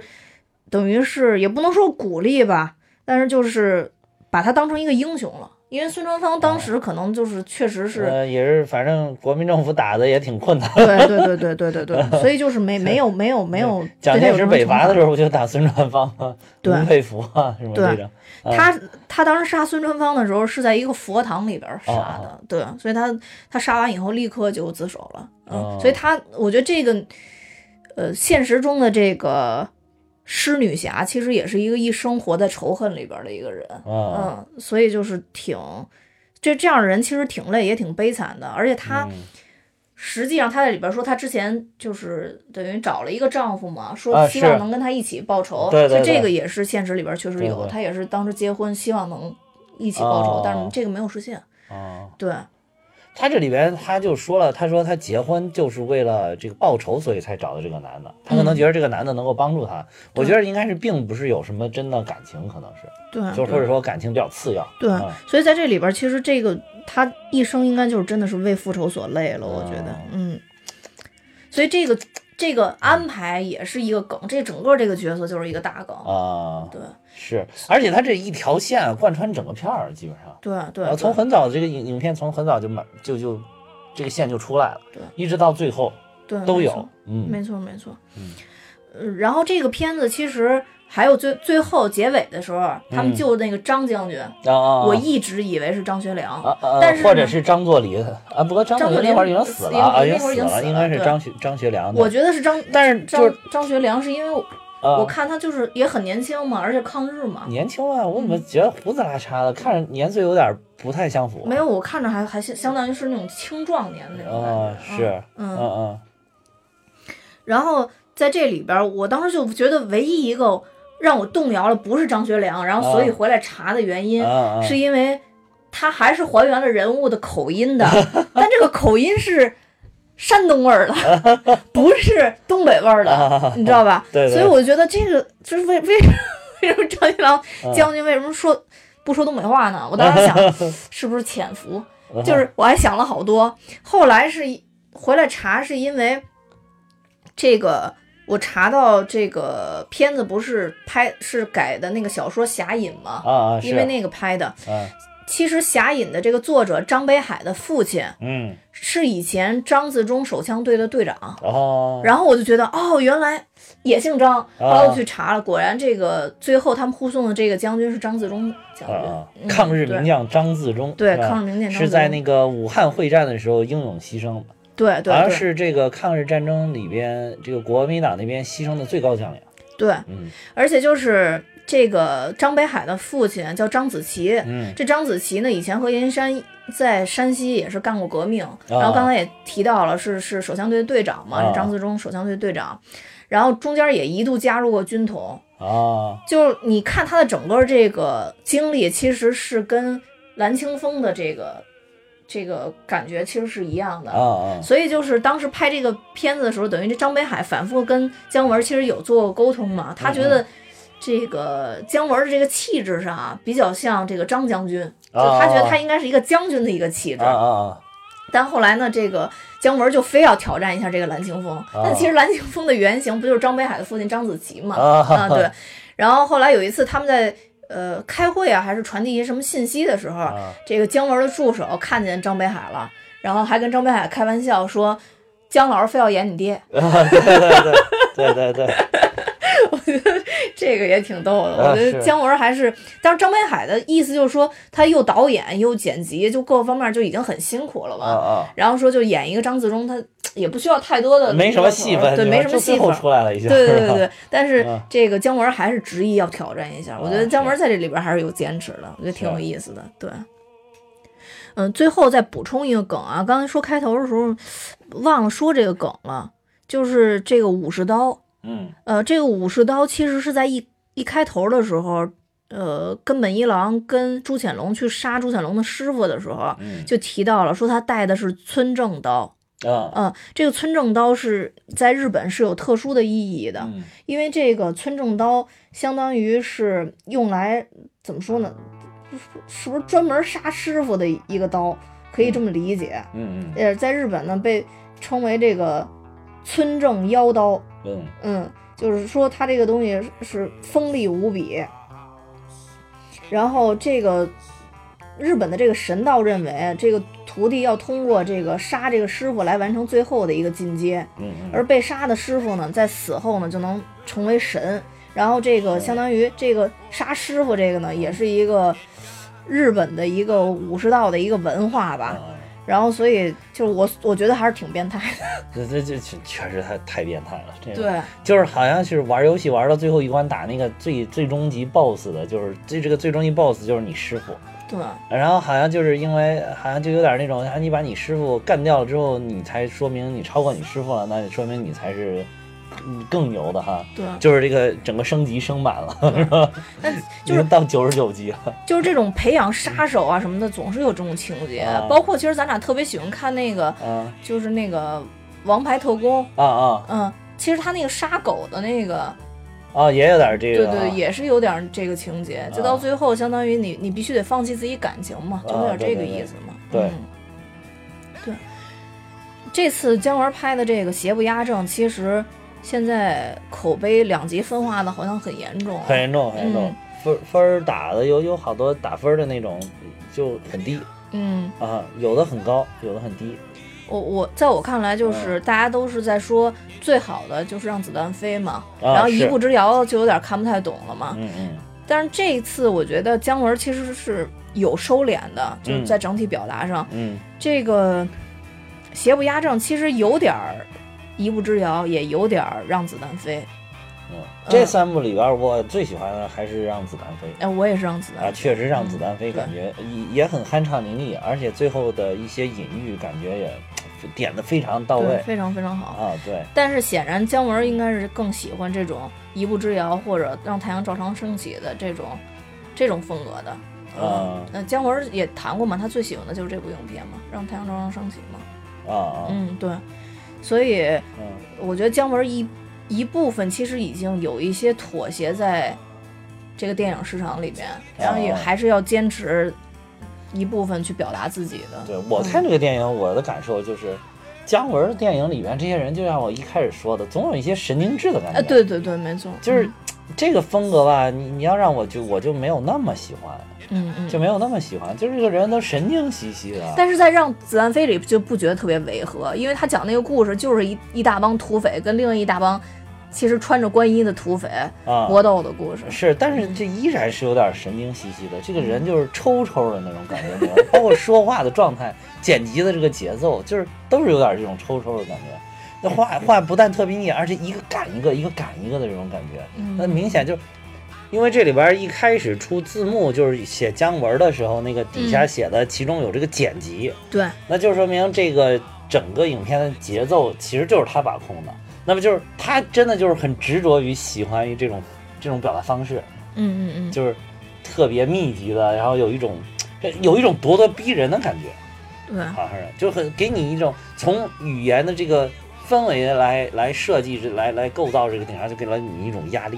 等于是也不能说鼓励吧，但是就是把他当成一个英雄了。因为孙传芳当时可能就是确实是，呃也是，反正国民政府打的也挺困难。对对对对对对对，所以就是没没有没有没有蒋介石北伐的时候，候不就打孙传芳吗？对吴佩孚啊，什么对这种。啊他他当时杀孙传芳的时候是在一个佛堂里边杀哦的，对，所以他他杀完以后立刻就自首了，嗯，哦所以他我觉得这个呃现实中的这个施女侠其实也是一个一生活在仇恨里边的一个人，啊嗯，所以就是挺这这样的人其实挺累也挺悲惨的，而且她。嗯实际上，她在里边说，她之前就是等于找了一个丈夫嘛，啊说希望能跟他一起报仇。对对对所以这个也是现实里边确实有，她也是当时结婚希望能一起报仇，哦但是这个没有实现。啊，对，他这里边他就说了，他说他结婚就是为了这个报仇，所以才找的这个男的。他可能觉得这个男的能够帮助他，我觉得应该是并不是有什么真的感情，可能是，对，就或者说感情比较次要。对。嗯，所以在这里边，其实这个他一生应该就是真的是为复仇所累了，我觉得。哦，嗯，所以这个这个安排也是一个梗，这整个这个角色就是一个大梗，啊，对是，而且他这一条线贯穿整个片儿，基本上。对对呃，从很早这个影影片从很早就满就就这个线就出来了，对一直到最后对都有嗯没错没错，嗯呃，然后这个片子其实还有最最后结尾的时候，他们嗯。救那个张将军，啊啊，我一直以为是张学良，啊啊，但是或者是张作霖啊，不过张作霖霖那会儿已经死死了啊，那会儿已经死了，应该是张学张学良，我觉得是张，但是就张是张学良是因为我看他就是也很年轻嘛，而且抗日嘛，年轻啊，我怎么觉得胡子拉碴的，看着年岁有点不太相符啊？没有，我看着还还相相当于是那种青壮年那种感啊，觉。是，嗯。嗯嗯。然后在这里边儿，我当时就觉得唯一一个让我动摇了，不是张学良，然后所以啊回来查的原因，是因为他还是还原了人物的口音的，但这个口音是。山东味儿的，不是东北味儿的，你知道吧？对对所以我觉得这个就是为为什么为什么张学良嗯将军为什么说不说东北话呢？我当时想，是不是潜伏？就是我还想了好多，后来是回来查，是因为这个我查到这个片子不是拍是改的那个小说《侠隐》嘛，啊啊，因为那个拍的。嗯其实《侠隐》的这个作者张北海的父亲嗯是以前张自忠手枪队的队长。哦，然后我就觉得，哦，原来也姓张。后啊来我去查了，果然这个最后他们护送的这个将军是张自忠将军，啊嗯，抗日名将张自忠，对抗日名将张自忠是在那个武汉会战的时候英勇牺牲的，对对对。好像是这个抗日战争里边这个国民党那边牺牲的最高将领。对，嗯。而且就是这个张北海的父亲叫张子琪，嗯。这张子琪呢，以前和阎锡山在山西也是干过革命，然后啊刚才也提到了是是手枪队队长嘛，张自忠手枪队队长，然后中间也一度加入过军统，啊。就是你看他的整个这个经历，其实是跟蓝青峰的这个这个感觉其实是一样的。啊啊所以就是当时拍这个片子的时候，等于这张北海反复跟姜文其实有做过沟通嘛，他觉嗯得这个姜文的这个气质上啊，比较像这个张将军，就啊他觉得他应该是一个将军的一个气质。啊啊但后来呢，这个姜文就非要挑战一下这个蓝青峰，但其实蓝青峰的原型不就是张北海的父亲张子琪嘛？啊啊，对。然后后来有一次他们在呃开会啊，还是传递一些什么信息的时候，啊这个姜文的助手看见张北海了，然后还跟张北海开玩笑说。姜老师非要演你爹，啊！对对对对对对，这个也挺逗的。啊我觉得姜文还是，但是张北海的意思就是说，他又导演又剪辑，就各方面就已经很辛苦了嘛。啊啊，然后说就演一个张自忠，他也不需要太多的没什么戏份，对，没什么戏份。出来了对对对对，但是嗯这个姜文还是执意要挑战一下，我觉得啊姜文在这里边还是有坚持的，我觉得挺有意思的。对，嗯，最后再补充一个梗啊，刚才说开头的时候忘了说这个梗了，就是这个武士刀，嗯呃，这个武士刀其实是在一一开头的时候，呃，根本一郎跟朱潜龙去杀朱潜龙的师傅的时候，嗯就提到了说他带的是村正刀。啊嗯，这个村正刀是在日本是有特殊的意义的，嗯因为这个村正刀相当于是用来怎么说呢？是不是专门杀师傅的一个刀？可以这么理解。嗯呃，在日本呢被称为这个村正妖刀。嗯嗯，就是说它这个东西是锋利无比。然后这个日本的这个神道认为，这个徒弟要通过这个杀这个师傅来完成最后的一个进阶，而被杀的师傅呢，在死后呢就能成为神。然后这个相当于这个杀师傅这个呢，也是一个日本的一个武士道的一个文化吧。啊然后所以就是我我觉得还是挺变态的。这这这确确实太太变态了，这个对，就是好像是玩游戏玩到最后一关打那个最最终级 BOSS 的，就是这这个最终级 BOSS 就是你师傅，对，然后好像就是因为好像就有点那种，啊，你把你师傅干掉了之后，你才说明你超过你师傅了，那说明你才是嗯更牛的哈，对，就是这个整个升级升满了，是吧？那 就是到九十九级了。就是这种培养杀手啊什么的，总是有这种情节。啊包括其实咱俩特别喜欢看那个，啊就是那个《王牌特工》，啊啊嗯，其实他那个杀狗的那个，啊，也有点这个啊，对对，也是有点这个情节。就到最后，相当于你你必须得放弃自己感情嘛，就有点这个意思嘛。对对对嗯对。这次姜文拍的这个《邪不压正》，其实现在口碑两极分化的好像很严重啊，很严重，很严重。嗯，分分儿打的有有好多打分儿的那种就很低。嗯。啊，有的很高，有的很低。我我在我看来，嗯就是大家都是在说最好的就是让子弹飞嘛，啊然后一步之遥就有点看不太懂了嘛。嗯嗯。但是这一次，我觉得姜文其实是有收敛的，就是嗯。在整体表达上，嗯。这个邪不压正其实有点儿一步之遥，也有点儿让子弹飞。嗯，这三部里边儿我最喜欢的还是《让子弹飞》。哎，我也是让子弹啊，飞。确实让子弹飞嗯感觉也也很酣畅淋漓，而且最后的一些隐喻感觉也点的非常到位非常非常好。啊，对，但是显然姜文应该是更喜欢这种一步之遥或者让太阳照常升起的这种这种风格的。啊那姜文也谈过嘛，他最喜欢的就是这部影片嘛，让太阳照常升起嘛。啊啊，嗯，对。所以嗯我觉得姜文一一部分其实已经有一些妥协在这个电影市场里面，然后也哦还是要坚持一部分去表达自己的。对我看这个电影，我的感受就是。姜文的电影里边这些人，就像我一开始说的，总有一些神经质的感觉。哎，对对对，没错，就是这个风格吧，你你要让我就我就没有那么喜欢，嗯嗯。就没有那么喜欢，就是这个人都神经兮兮的。但是在《让子弹飞》里就不觉得特别违和，因为他讲那个故事就是一一大帮土匪跟另一大帮其实穿着官衣的土匪啊，搏斗的故事。是，但是这依然是有点神经兮兮的，这个人就是抽抽的那种感觉，包括说话的状态、剪辑的这个节奏，就是都是有点这种抽抽的感觉。那话话不但特别腻，而且一个赶一个，一个赶一个的这种感觉，那嗯明显就。因为这里边一开始出字幕就是写姜文的时候，那个底下嗯写的其中有这个剪辑，对，那就说明这个整个影片的节奏其实就是他把控的。那么就是他真的就是很执着于喜欢于这种这种表达方式，嗯嗯嗯，就是特别密集的，然后有一种有一种咄咄逼人的感觉，对，好像是就很给你一种从语言的这个氛围来来设计来来构造这个电影，就给了你一种压力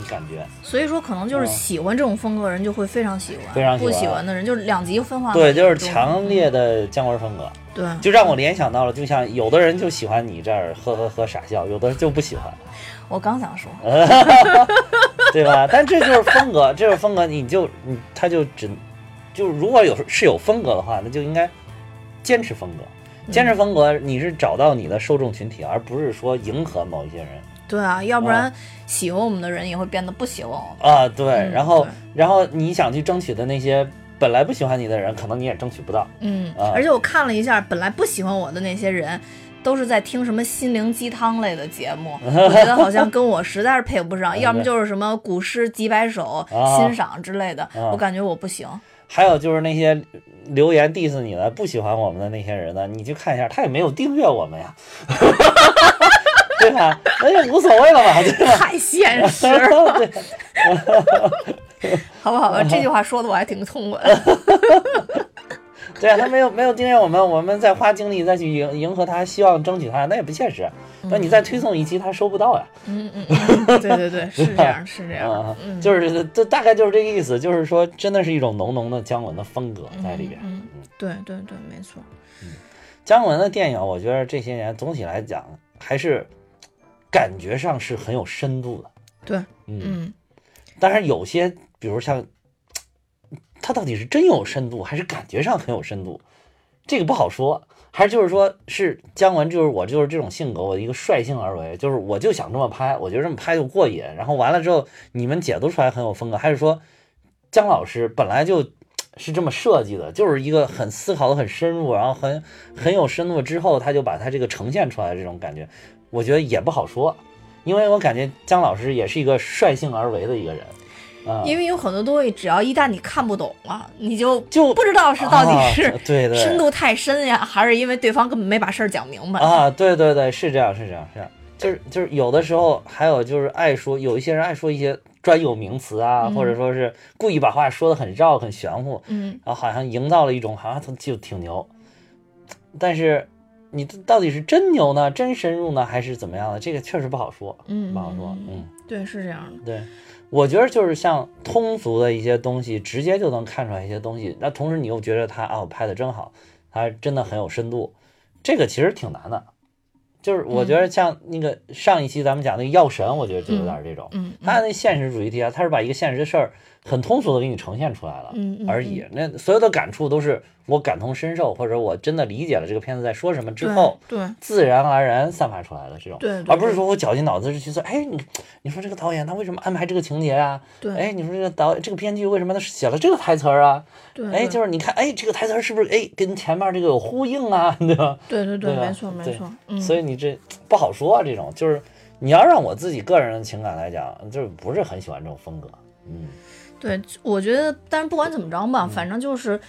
种感觉。所以说可能就是嗯喜欢这种风格的人就会非常喜欢，非常喜欢不喜欢的人就是两极分化。对，就是强烈的姜文风格，对，就让我联想到了，就像有的人就喜欢你这儿呵呵呵傻笑，有的人就不喜欢。我刚想说，对吧？但这就是风格，这就是风格，你就你他就只就如果有是有风格的话，那就应该坚持风格。坚持风格，你是找到你的受众群体，而不是说迎合某一些人对啊，要不然喜欢我们的人也会变得不喜欢我们。啊。对，嗯然后然后你想去争取的那些本来不喜欢你的人，可能你也争取不到。嗯，啊而且我看了一下，本来不喜欢我的那些人。都是在听什么心灵鸡汤类的节目，我觉得好像跟我实在是配不上，要么就是什么古诗几百首、啊欣赏之类的，啊我感觉我不行。还有就是那些留言 diss 你的、不喜欢我们的那些人呢，你去看一下，他也没有订阅我们呀，对吧？那就无所谓了嘛，对吧？太现实了，对好吧，好吧，这句话说的我还挺痛快的。对啊，他没有没有订阅我们，我们再花精力再去迎迎合他，希望争取他，那也不现实。那你再推送一期，他收不到呀。嗯嗯嗯，对对对，是这样，是这样啊。，嗯，就是这大概就是这个意思，就是说真的是一种浓浓的姜文的风格在里边。嗯，对对对，没错。姜文的电影，我觉得这些年总体来讲还是感觉上是很有深度的。对，嗯，嗯当然有些，比如像他到底是真有深度，还是感觉上很有深度，这个不好说。还是就是说，是姜文，就是我就是这种性格，我一个率性而为，就是我就想这么拍，我觉得这么拍就过瘾。然后完了之后，你们解读出来很有风格，还是说姜老师本来就是这么设计的，就是一个很思考的很深入，然后很很有深度之后，他就把他这个呈现出来的这种感觉，我觉得也不好说，因为我感觉姜老师也是一个率性而为的一个人。嗯，因为有很多东西，只要一旦你看不懂了，你就就不知道是到底啊是对对深度太深呀，还是因为对方根本没把事儿讲明白。啊，对对对，是这样，是这样，是这样。就是就是有的时候还有就是爱说，有一些人爱说一些专有名词啊，嗯或者说是故意把话说的很绕很玄乎，嗯然后好像营造了一种好像他就挺牛，但是你到底是真牛呢，真深入呢，还是怎么样的？这个确实不好说，嗯，不好说，嗯。对，是这样的。对，我觉得就是像通俗的一些东西，直接就能看出来一些东西。那同时你又觉得他啊，我拍的真好，他真的很有深度，这个其实挺难的。就是我觉得像那个上一期咱们讲那个药神，我觉得就有点这种，嗯，他那现实主义题啊，他是把一个现实的事儿很通俗的给你呈现出来了。而已，那所有的感触都是我感同身受，或者我真的理解了这个片子在说什么之后，对自然而然散发出来的这种，对对而不是说我绞尽脑汁去做。哎，你你说这个导演他为什么安排这个情节啊？对，哎，你说这个导这个编剧为什么他写了这个台词儿啊？对，哎，就是你看，哎，这个台词儿是不是哎跟前面这个有呼应啊？对吧？对对对，没错没错，嗯，所以你这不好说啊，这种就是你要让我自己个人的情感来讲，就是不是很喜欢这种风格。嗯，对，我觉得，但是不管怎么着吧，反正就是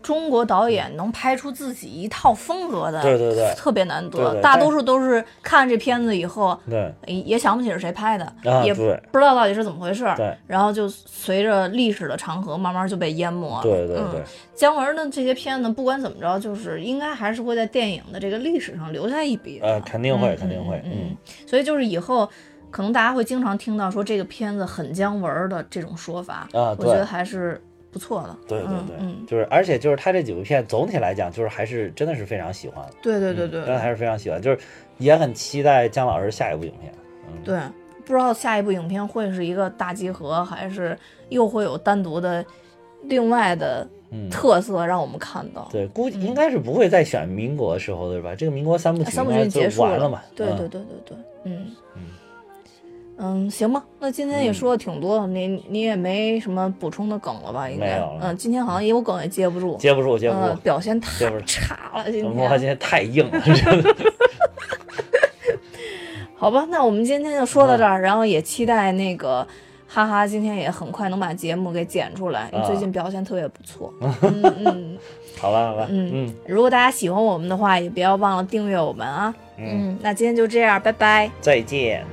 中国导演能拍出自己一套风格的，对对对特别难得。对对但大多数都是看这片子以后，对也也想不起是谁拍的，也不知道到底是怎么回事儿，对然后就随着历史的长河，慢慢就被淹没了。对对对嗯，姜文的这些片子，不管怎么着，就是应该还是会在电影的这个历史上留下一笔的。呃，肯定会，嗯肯定会，嗯嗯，所以就是以后。可能大家会经常听到说这个片子很姜文儿的这种说法，啊我觉得还是不错的。对对对，就是而且就是他这几部片总体来讲，就是还是真的是非常喜欢，对对对对真的还是非常喜欢，就是也很期待姜老师下一部影片。嗯，对，不知道下一部影片会是一个大集合，还是又会有单独的另外的嗯特色让我们看到。对，估计应该是不会再选民国时候的是吧？这个民国三部曲三部曲结束完了嘛？嗯对对对对对，嗯嗯，行吧，那今天也说的挺多，你你也没什么补充的梗了吧？应该嗯，今天好像也有梗也接不住，接不住，接不嗯，住，表现太差了，今我今天。天太硬了。好吧，那我们今天就说到这儿，然后也期待那个哈哈今天也很快能把节目给剪出来，你最近表现特别不错。嗯嗯好吧，好吧，嗯嗯，如果大家喜欢我们的话，也不要忘了订阅我们啊。嗯嗯，那今天就这样，拜拜。再见。